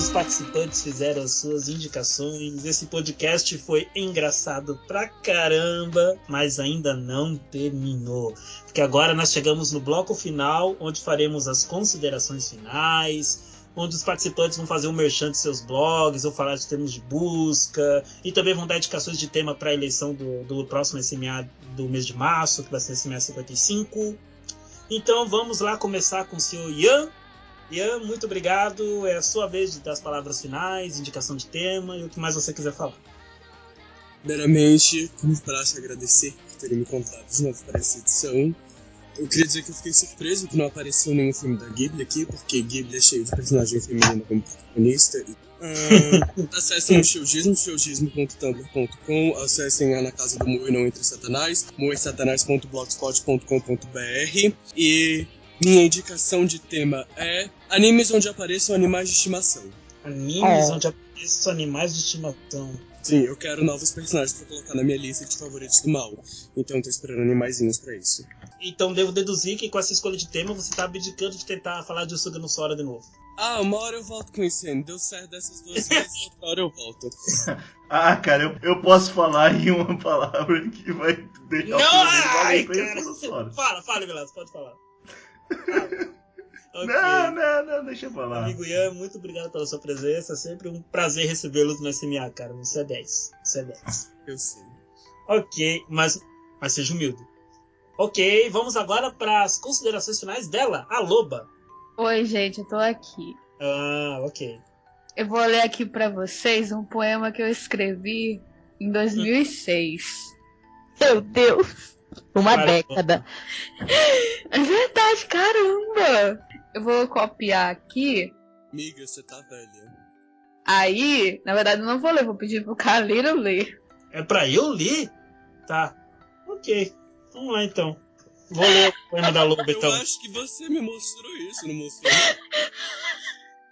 os participantes fizeram as suas indicações. Esse podcast foi engraçado pra caramba, mas ainda não terminou. Porque agora nós chegamos no bloco final, onde faremos as considerações finais, onde os participantes vão fazer um merchan de seus blogs, ou falar de termos de busca, e também vão dar indicações de tema para a eleição do, do próximo SMA do mês de março, que vai ser SMA 55. Então vamos lá começar com o senhor Ian. Ian, muito obrigado. É a sua vez de dar as palavras finais, indicação de tema e o que mais você quiser falar. Primeiramente, como praxe, agradecer por terem me convidado de novo para essa edição. Eu queria dizer que eu fiquei surpreso que não apareceu nenhum filme da Ghibli aqui, porque Ghibli é cheio de personagem feminina como protagonista. Ah, acessem o Shougismo, shougismo.tumblr.com, acessem a Na Casa do Moe Não Entre Satanás, moesatanás.blogspot.com.br e minha indicação de tema é animes onde apareçam animais de estimação. Animes É. onde aparecem animais de estimação. Sim, eu quero novos personagens pra colocar na minha lista de favoritos do mal. Então eu tô esperando animaizinhos pra isso. Então devo deduzir que com essa escolha de tema você tá abdicando de tentar falar de Suga no Sora de novo. Ah, uma hora eu volto com isso, Deu certo dessas duas vezes, outra hora eu volto. Ah, cara, eu, eu posso falar em uma palavra que vai deixar o Não, filme ai, cara. Fala, fala, Velasco, pode falar. Fala. Ok. Não, não, não, deixa eu falar. Amigo Ian, muito obrigado pela sua presença. Sempre um prazer recebê-los no SMA, cara. Você é 10. Você é 10. Eu sei. Ok, mas, mas seja humilde. Ok, vamos agora para as considerações finais dela, a Loba. Oi, gente, eu tô aqui. Ah, ok. Eu vou ler aqui pra vocês um poema que eu escrevi em 2006. Meu Deus. Uma Caramba. década. É verdade, caramba! Eu vou copiar aqui. Miga, você tá velha. Aí, na verdade, eu não vou ler, vou pedir pro Calheiro ler. É pra eu ler? Tá. Ok. Vamos lá então. Vou ler o poema da Loba Eu então. acho que você me mostrou isso, não mostrou?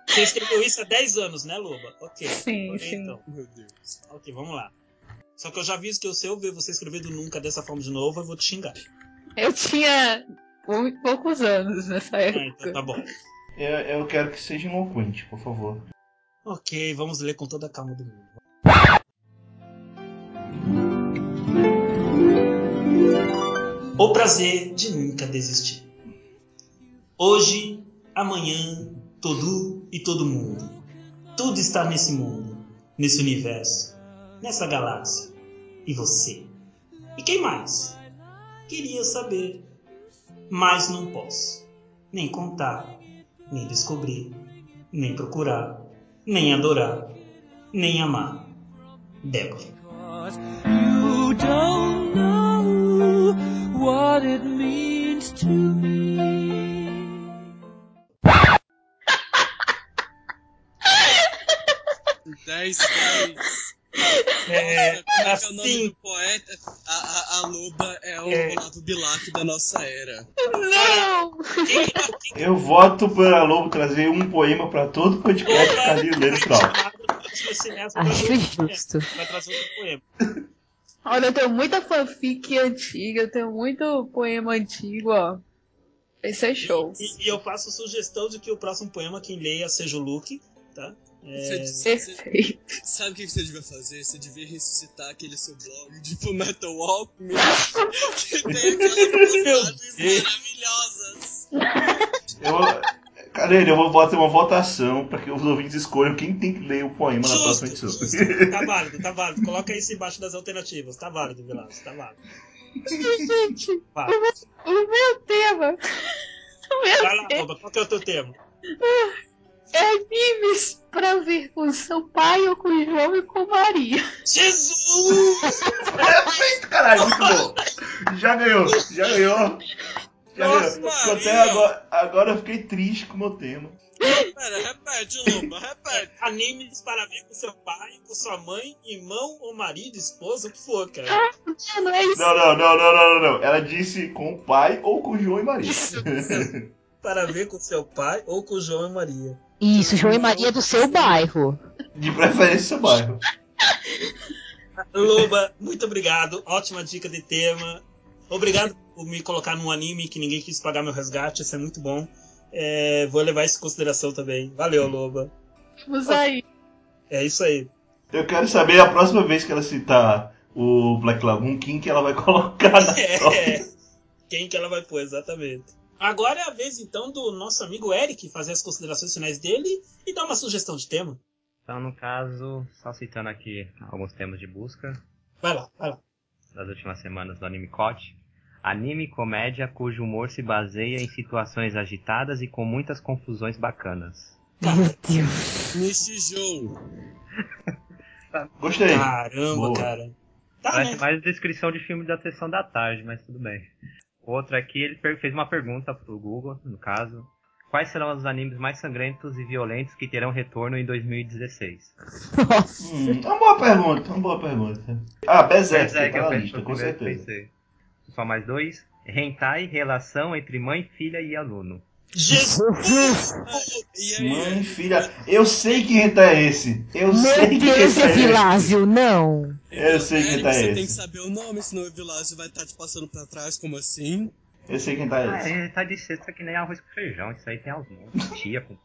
Você escreveu isso há 10 anos, né, Loba? Ok. Sim, ler, sim. Então. Meu Deus. Ok, vamos lá. Só que eu já aviso que se eu ver você escrever do nunca dessa forma de novo, eu vou te xingar. Eu tinha pou- poucos anos nessa Ah, época. então tá bom. Eu, eu quero que seja eloquente, por favor. Ok, vamos ler com toda a calma do mundo. O prazer de nunca desistir. Hoje, amanhã, todo e todo mundo. Tudo está nesse mundo, nesse universo, nessa galáxia. E você? E quem mais? Queria saber, mas não posso. Nem contar, nem descobrir, nem procurar, nem adorar, nem amar. Débora. You don't know what it means to me. 10, 10. É, é é o nome assim, do poeta? A, a, a loba é o É. Olavo Bilac da nossa era. Não! Eu voto para Lobo trazer um poema para todo podcast que Calil ler no final. Acho justo. Vai trazer outro poema. Olha, eu tenho muita fanfic antiga, eu tenho muito poema antigo, ó. Esse é show. E, e eu faço sugestão de que o próximo poema quem leia seja o Luke, tá? Você- Perfeito. sabe o que você devia fazer? Você devia ressuscitar aquele seu blog de Fullmetal Alchemist que tem aquelas maravilhosas. Eu, eu vou botar uma votação para que os ouvintes escolham quem tem que ler o poema na próxima Justo, edição. justo. Tá válido, tá válido. Coloca isso embaixo das alternativas. Tá válido, Vilas, tá válido. Gente, Vai, o meu tema. O meu vai lá, tema Loba, qual que é o teu tema? É animes pra ver com seu pai ou com o João e com Maria. Jesus! Perfeito, caralho, muito bom. Já ganhou, já ganhou. Já Nossa, ganhou. Agora, agora eu fiquei triste com o meu tema. Pera, repete, Loba, repete. Animes para ver com seu pai, com sua mãe, irmão ou marido, esposa, o que for, cara. Não é isso. Não, não, não, não, não, não, não. Ela disse com o pai ou com o João e Maria. Para ver com seu pai ou com João e Maria. Isso, João e Maria do seu bairro. De preferência seu bairro. Loba, muito obrigado. Ótima dica de tema. Obrigado por me colocar num anime que ninguém quis pagar meu resgate. Isso é muito bom. É, vou levar isso em consideração também. Valeu, Loba. Vamos aí. É isso aí. Eu quero saber a próxima vez que ela citar o Black Lagoon, quem que ela vai colocar na top. É. Quem que ela vai pôr, exatamente. Agora é a vez, então, do nosso amigo Eric fazer as considerações finais dele e dar uma sugestão de tema. Então, no caso, só citando aqui alguns temas de busca Vai lá, vai lá. das últimas semanas do Anime Cote. Anime e comédia cujo humor se baseia em situações agitadas e com muitas confusões bacanas. Meu Deus. Nishijou. Gostei. Caramba, Boa. cara. Tá, Parece né? mais descrição de filme da sessão da tarde, mas tudo bem. Outro aqui, ele per- fez uma pergunta pro Google, no caso. Quais serão os animes mais sangrentos e violentos que terão retorno em 2016? Nossa. Hum, é uma boa pergunta, uma boa pergunta. Ah, Berserk, Berserk, tá eu na pensei- lista, com que certeza. pensei. Só mais dois. Hentai, relação entre mãe, filha e aluno. Jesus! E Mãe, é, filha. Eu sei que hentai é esse. Eu sei Meu que Deus, hentai é é esse. Vilásio, não. Eu sei que Eric, tá você esse. tem que saber o nome, senão o Evilásio vai estar te passando pra trás, como assim? Eu sei quem tá Ah, esse. é, tá de cesta que nem arroz com feijão. Isso aí tem montes. Tia com.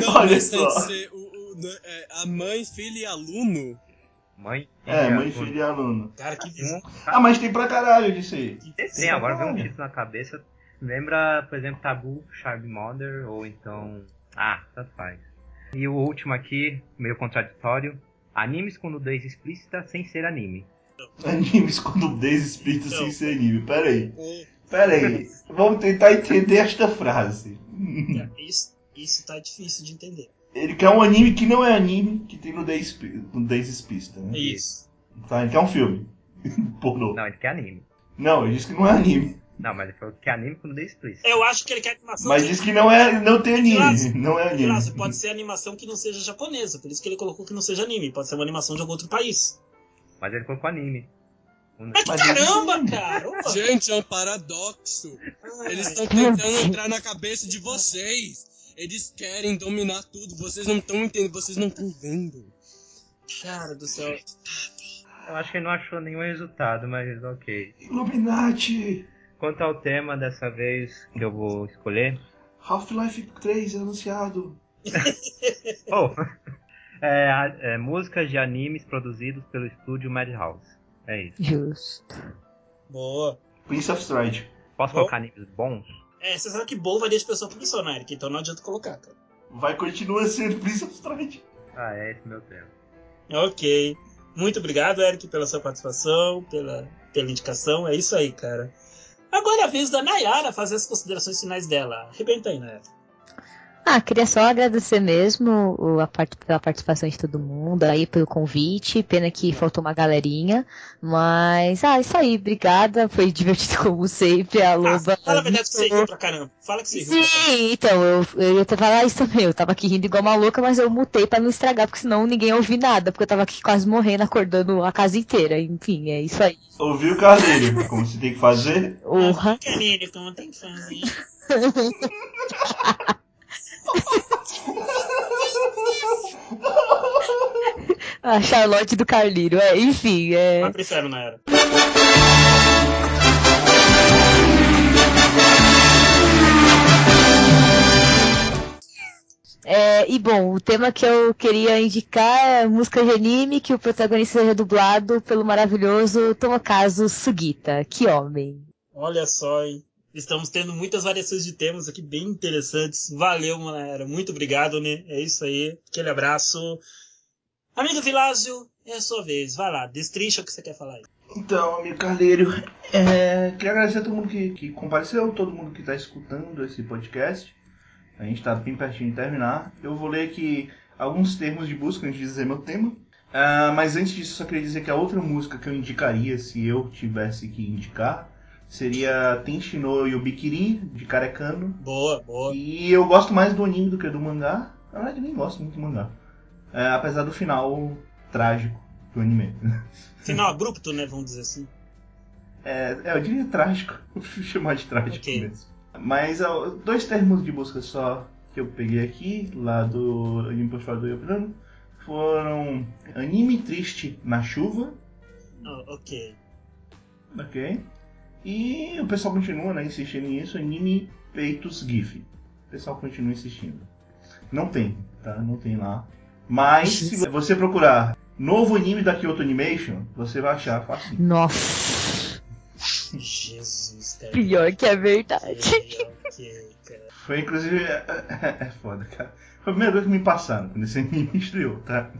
Não, Olha mas tem só. que ser o, o- né, é, a mãe, filho e aluno. Mãe. É, filha, mãe, com- filha e aluno. Cara, que visão. Um, Ah, mas tem pra caralho disso aí. Tem, agora veio um título na cabeça. Lembra, por exemplo, Tabu, Sharp Mother, ou então. Ah, tanto faz. E o último aqui, meio contraditório. Animes com nudez explícita sem ser anime. Animes com nudez explícita sem ser anime. Pera aí. Pera aí. Vamos tentar entender esta frase. Cara, Isso, isso tá difícil de entender. Ele quer um anime que não é anime, que tem nudez, nudez explícita, né? Isso. Tá, ele quer um filme. Pornô. Não, ele quer anime. Não, ele disse que não é anime. Não, mas ele falou que quer anime com nudez explícita. Eu acho que ele quer animação. Mas disse que não é. não tem anime. Não é anime. Vilas, pode ser animação que não seja japonesa, por isso que ele colocou que não seja anime. Pode ser uma animação de algum outro país. Mas ele colocou anime. Mas, caramba, cara! Ô, Gente, é um paradoxo. ai, Eles estão tentando entrar na cabeça de vocês. Eles querem dominar tudo. Vocês não estão entendendo, vocês não estão vendo. Cara do céu. Eu acho que ele não achou nenhum resultado, mas ok. Illuminati! Quanto ao tema dessa vez que eu vou escolher. Half-Life 3 anunciado. Oh! é, é, músicas de animes produzidos pelo estúdio Madhouse. É isso. Justo. Boa. Prince of Stride. Posso Bom. colocar animes bons? É, você sabe que bom varia de pessoa pra pessoa, né, Eric? Então não adianta colocar, cara. Vai continuar sendo Prince of Stride. Ah, é esse meu tema. Ok. Muito obrigado, Eric, pela sua participação, pela, pela indicação. É isso aí, cara. Agora é a vez da Nayara fazer as considerações finais dela. Arrebenta aí, Nayara. Ah, queria só agradecer mesmo o- a part- pela participação de todo mundo aí, pelo convite. Pena que faltou uma galerinha. Mas, ah, isso aí, obrigada. Foi divertido como sempre. A Ah, Loba. fala a verdade que você riu pra caramba. Fala que você riu. Sim, então, eu, eu ia até falar isso também. Eu tava aqui rindo igual uma louca, mas eu mutei pra não estragar, porque senão ninguém ia ouvir nada, porque eu tava aqui quase morrendo, acordando a casa inteira. Enfim, é isso aí. Ouviu, Carneiro? Como você tem que fazer? Orra. Canino, como tem que fazer? A Charlotte do Carlírio. É, enfim, é. Pro inferno, Nayara. É, e bom, o tema que eu queria indicar é música de anime que o protagonista seja dublado pelo maravilhoso Tomokazu Sugita. Que homem. Olha só, hein? Estamos tendo muitas variações de temas aqui bem interessantes. Valeu, Manera. Muito obrigado, né? É isso aí. Aquele abraço. Amigo Vilásio, é a sua vez. Vai lá, destrincha o que você quer falar aí. Então, amigo Carneiro, é, queria agradecer a todo mundo que, que compareceu, todo mundo que está escutando esse podcast. A gente está bem pertinho de terminar. Eu vou ler aqui alguns termos de busca antes de dizer meu tema. Ah, mas antes disso, só queria dizer que a outra música que eu indicaria, se eu tivesse que indicar, seria Tenshi no Yobikiri, de Karekano. Boa, boa. E eu gosto mais do anime do que do mangá. Na verdade, nem gosto muito do mangá. É, apesar do final trágico do anime. Final abrupto, né? Vamos dizer assim. É, é, eu diria trágico. Prefiro chamar de trágico Ok. mesmo. Mas dois termos de busca só que eu peguei aqui, lá do anime postado do Yoprano, foram anime triste na chuva, Oh, ok. ok? E o pessoal continua né, insistindo nisso, anime peitos GIF. O pessoal continua insistindo. Não tem, tá? Não tem lá. Mas se você procurar novo anime da Kyoto Animation, você vai achar fácil. Nossa, Jesus, cara. pior que é verdade. Cara. Foi inclusive. É, é- é foda, cara. Foi a primeira coisa que me passaram quando esse anime estreou, tá?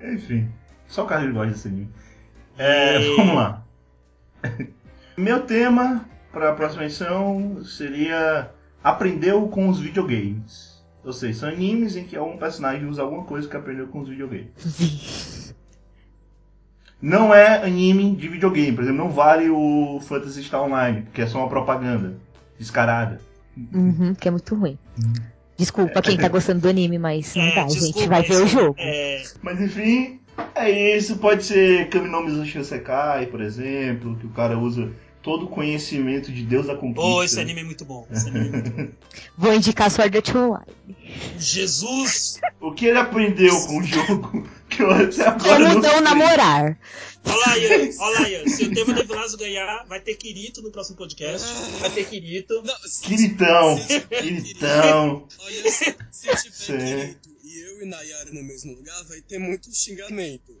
Enfim. Só o Carlos gosta desse anime. É, E- vamos lá. Meu tema para a próxima edição seria Aprendeu com os videogames. Ou seja, são animes em que algum personagem usa alguma coisa que aprendeu com os videogames. Não é anime de videogame, por exemplo, não vale o Phantasy Star Online, porque é só uma propaganda descarada. Uhum, que é muito ruim. Desculpa quem tá gostando do anime, mas não É, dá, desculpa, gente. Vai ver o isso- jogo. É, Mas enfim, é isso. Pode ser Kaminomi Sekai, por exemplo, que o cara usa todo o conhecimento de Deus da conquista. Oh, esse anime é muito bom. Esse anime é muito bom. Vou indicar Sword Art Online. Jesus! O que ele aprendeu com o jogo que eu até agora Como não não namorar. Olha lá, Ian. Olha lá, Ian. Se o tema de Vilazo ganhar, vai ter Kirito no próximo podcast. Vai ter Kirito. Não, se- Quiritão, se Quiritão. Olha só, se tiver Sim. Kirito e eu e Nayara no mesmo lugar, vai ter muito xingamento.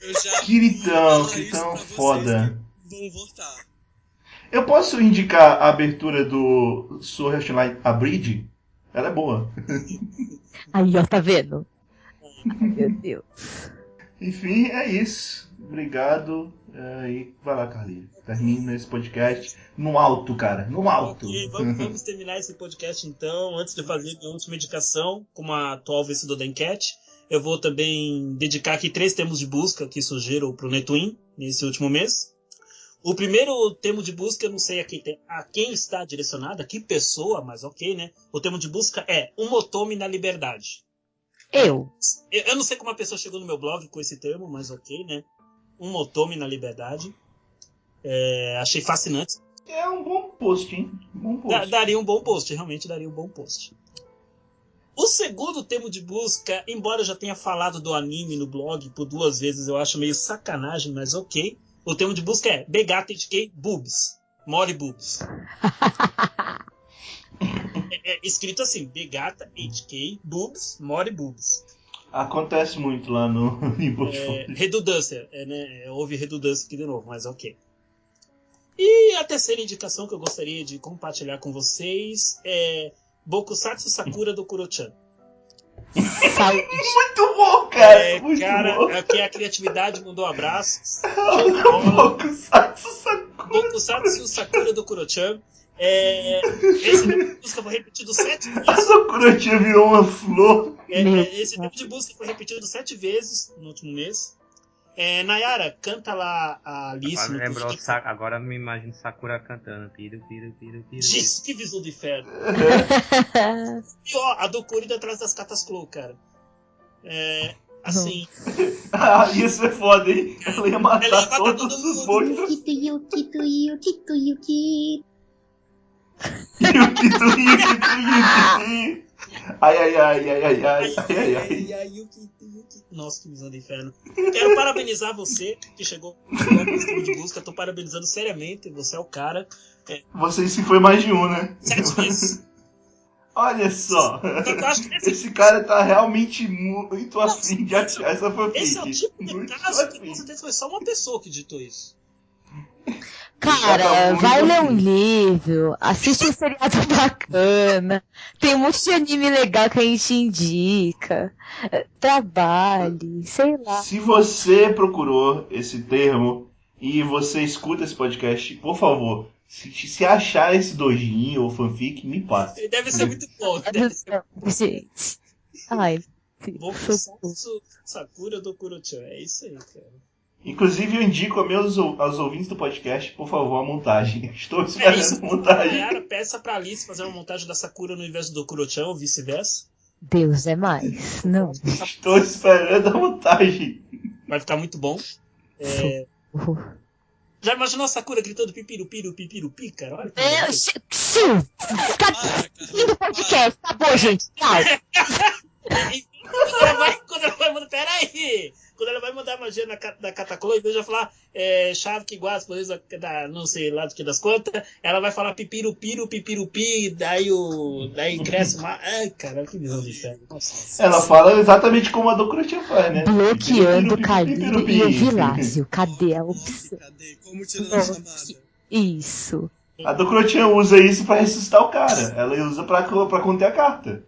Eu já falar isso Quiritão pra vocês foda. que Vão votar. Eu posso indicar a abertura do Sword Art a Bridge? Ela é boa. Aí, ó, tá vendo? Ai, meu Deus. Enfim, é isso. Obrigado. É, e vai lá, Carlinhos. Termina esse podcast no alto, cara. No alto. Ok, vamos, vamos terminar esse podcast então. Antes de fazer minha última indicação, como a atual vencedor da enquete, eu vou também dedicar aqui três termos de busca que surgiram para o Netwin nesse último mês. O primeiro termo de busca, eu não sei a quem, tem- a quem está direcionado, a que pessoa, mas ok, né? O termo de busca é um otome na liberdade. Eu. Eu, eu não sei como a pessoa chegou no meu blog com esse termo, mas ok, né? Um otome na liberdade. É, achei fascinante. É um bom post, hein? Um bom post. Da- daria um bom post, realmente daria um bom post. O segundo termo de busca, embora eu já tenha falado do anime no blog por duas vezes, eu acho meio sacanagem, mas ok. O termo de busca é Begata HK Boobs. More Boobs. é, é escrito assim, Begata HK Boobs, More Boobs. Acontece muito lá no É, redundância, é, né? Houve redundância aqui de novo, mas ok. E a terceira indicação que eu gostaria de compartilhar com vocês é Bokusatsu Sakura do Kuro-chan. Saúde. Muito bom, cara. É, muito cara, bom. é que a criatividade mandou abraços. Bokusatsu Sakura. Bokusatsu Sakura do Kuro-chan. É, esse tipo de busca foi repetido sete A vezes. Sakura tia virou uma flor. É, é, esse tipo de busca foi repetido sete vezes no último mês. É, Nayara, canta lá a Alice. Agora lembrou. Sa- agora me imagino Sakura cantando. Piru, piru, piru, piru. Gente, que visão do inferno. E ó, a do Corida atrás das Catasclow, cara. É. Assim. Ah, isso é foda, hein? Ela ia matar, Ela ia matar todos todo os monstros. Yuki, Yuki, Yuki, Yuki. Yuki, Yuki. Ai, ai, ai, ai, ai, ai, Ai, ai, ai, ai. Yuki, Yuki. Nossa, que visão do inferno. Quero parabenizar você que chegou chegou ao costume de busca. Tô parabenizando seriamente. Você é o cara. Você se foi mais de um, né? Sete vezes. Olha só. Que esse, Esse cara tá realmente muito afim de achar essa fanfic. esse é o tipo de Muito caso que com certeza foi só uma pessoa que digitou isso. Cara, vai ler um livro, assiste um seriado bacana, tem um monte de anime legal que a gente indica, eh, trabalhe, sei lá. Se você procurou esse termo e você escuta esse podcast, por favor, se, se achar esse dojinho ou fanfic, me passe. Ele deve ser muito bom. Deve ser Gente. Ai. Bokusatsu Sakura do Kuro-chan. É isso aí, cara. Inclusive, eu indico a meus, aos ouvintes do podcast, por favor, a montagem. Estou É esperando a montagem. Nayara, peça pra Alice fazer uma montagem da Sakura no invés do Kuro-chan ou vice-versa. Deus é mais. Não. Estou esperando a montagem. Vai ficar muito bom. É, Já imaginou a Sakura gritando pipirupiru, pipirupi, cara? Olha que legal. sim. Tá Para, fim do podcast. Acabou, gente. Tchau. quando ela vai, quando ela vai mandar. Pera aí! Quando ela vai mandar a magia na, da Cataclô, em vez de falar é, chave que guarda os poderes da, não sei lá do que das quantas, ela vai falar pipirupiru, pipirupi, daí o. Daí cresce uma. Ai, cara, que visão de inferno. Ela fala exatamente como a do Crutinha faz, né? Bloqueando pipirupi. e Evilásio. Cadê a opção? cadê? Como tirar a chamada? Isso. A do Crutinha usa isso pra ressuscitar o cara. Ela usa pra, pra conter a carta.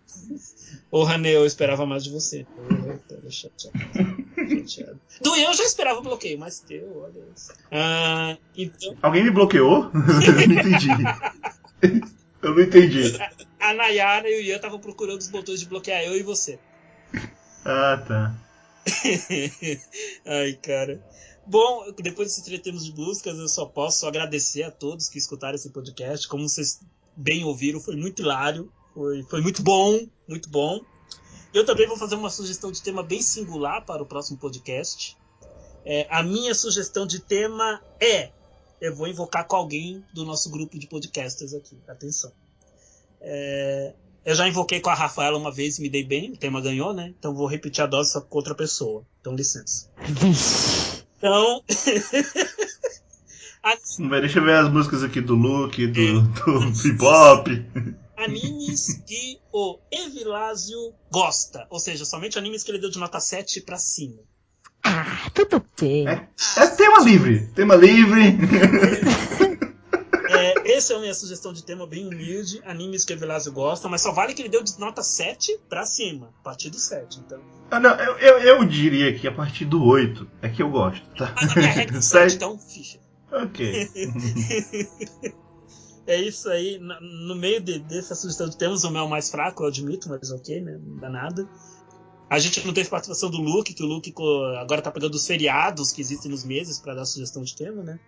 Ô, Rane, eu esperava mais de você. Eu tô chateado. chateado. Do eu já esperava bloqueio, mas teu, olha isso. Ah, então, Alguém me bloqueou? Eu não entendi. Eu não entendi. a Nayara e o Ian estavam procurando os botões de bloquear eu e você. Ah, tá. Ai, cara. Bom, depois desses três termos de buscas, eu só posso agradecer a todos que escutaram esse podcast. Como vocês bem ouviram, foi muito hilário, foi, foi muito bom, muito bom. Eu também vou fazer uma sugestão de tema bem singular para o próximo podcast. É, a minha sugestão de tema é eu vou invocar com alguém do nosso grupo de podcasters aqui. Atenção. É, eu já invoquei com a Rafaela uma vez e me dei bem, o tema ganhou, né? Então vou repetir a dose com outra pessoa. Então licença. Então. a- Mas deixa eu ver as músicas aqui do Luke, do, do Bebop. animes que o Evilásio gosta. Ou seja, somente animes que ele deu de nota 7 pra cima. Ah, tudo bem. É, é tema livre. Tema livre. É, essa é a minha sugestão de tema bem humilde. Animes que o Evilásio gosta, mas só vale que ele deu de nota 7 pra cima. A partir do 7. Então. Ah, não, eu, eu, eu diria que a partir do 8 é que eu gosto, tá? Mas a minha regra é 7, Sete- então, ficha. Ok. É isso aí. No meio de- dessa sugestão de temas, o meu é o mais fraco, eu admito, mas ok, né? Não dá nada. A gente não teve participação do Luke, que o Luke agora tá pegando os feriados que existem nos meses pra dar sugestão de tema, né?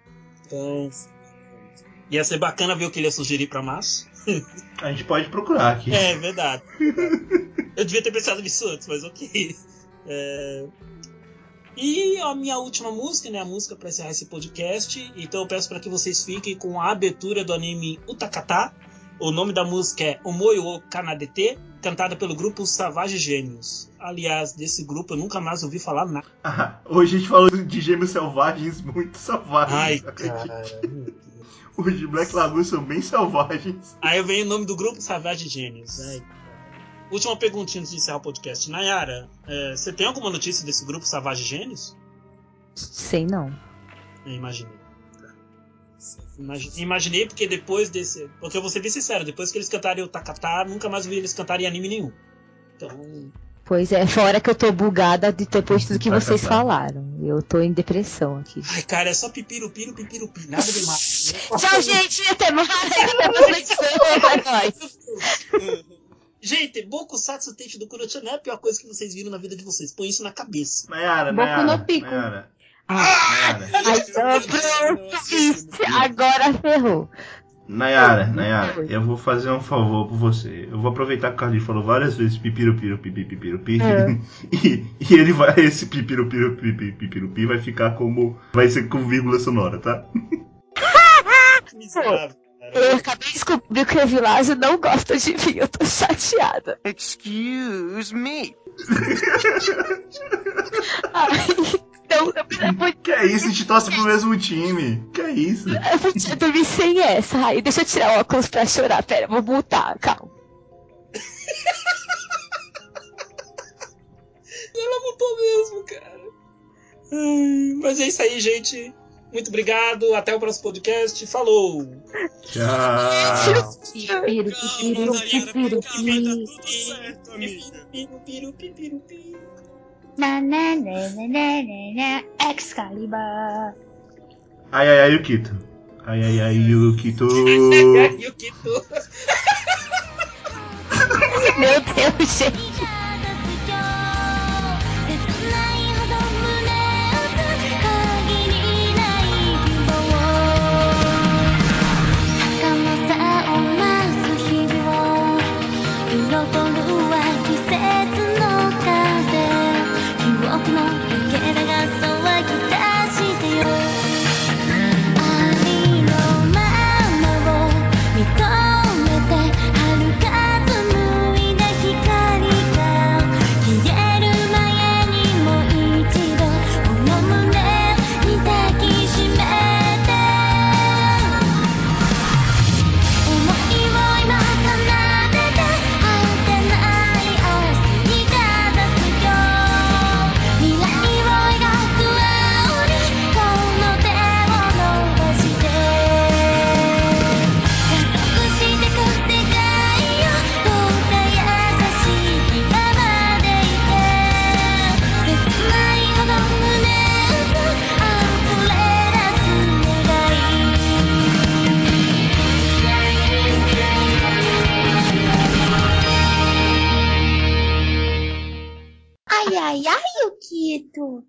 Então. Ia ser bacana ver o que ele ia sugerir pra março. A gente pode procurar aqui. É, verdade. verdade. Eu devia ter pensado nisso antes, mas ok. É, E a minha última música, né? A música para encerrar esse podcast. Então eu peço para que vocês fiquem com a abertura do anime Utakata. O nome da música é Omoyo o Kanadete, cantada pelo grupo Savage Gêmeos. Aliás, desse grupo eu nunca mais ouvi falar nada. Ah, hoje a gente falou de gêmeos selvagens muito selvagens. Ai, cara. Os de Black Lagoon são bem selvagens. Aí vem o nome do grupo Savage Gêmeos. Ai. Última perguntinha antes de encerrar o podcast. Nayara, é, você tem alguma notícia desse grupo Savage Gêmeos? Sei não. Eu imaginei. Imagi- Imaginei porque depois desse. Porque eu vou ser bem sincero, depois que eles cantarem o Takata, nunca mais vi eles cantarem anime nenhum. Então. Pois é, fora que eu tô bugada de depois de tudo que Tá, vocês tá. falaram. Eu tô em depressão aqui. Ai, cara, é só pipirupiro, pipirupi, nada demais. Tchau, gente! Até mais! É nóis. Gente, Boku Satsu Teishi do Kurocha não é a pior coisa que vocês viram na vida de vocês. Põe isso na cabeça. Nayara, Boku Nayara, no Pico. Nayara, Ah! Isso, Agora ferrou. Nayara, Nayara, eu vou fazer um favor por você. Eu vou aproveitar que o Carlinhos falou várias vezes pipirupiro, pipi, pipirupi. É. E, e ele vai, esse pipirupiro, pipi, pipirupi vai ficar como. Vai ser com vírgula sonora, tá? Que miserável. Eu acabei de descobrir que o Evilásio não gosta de mim. Eu tô chateada. Excuse me. Ai, não, eu, Que é isso? A gente torce pro mesmo time. Que é isso? eu dormir sem essa. Ai, deixa eu tirar o óculos pra chorar. Pera, eu vou multar, calma. Ela mudou mesmo, cara. Ai, mas é isso aí, gente. Muito obrigado. Até o próximo podcast. Falou! Tchau. Excalibur. Ai, ai, ai, Yukito. Ai, ai, ai, Yukito. Aí, o que tu... Meu Deus, gente. et tout.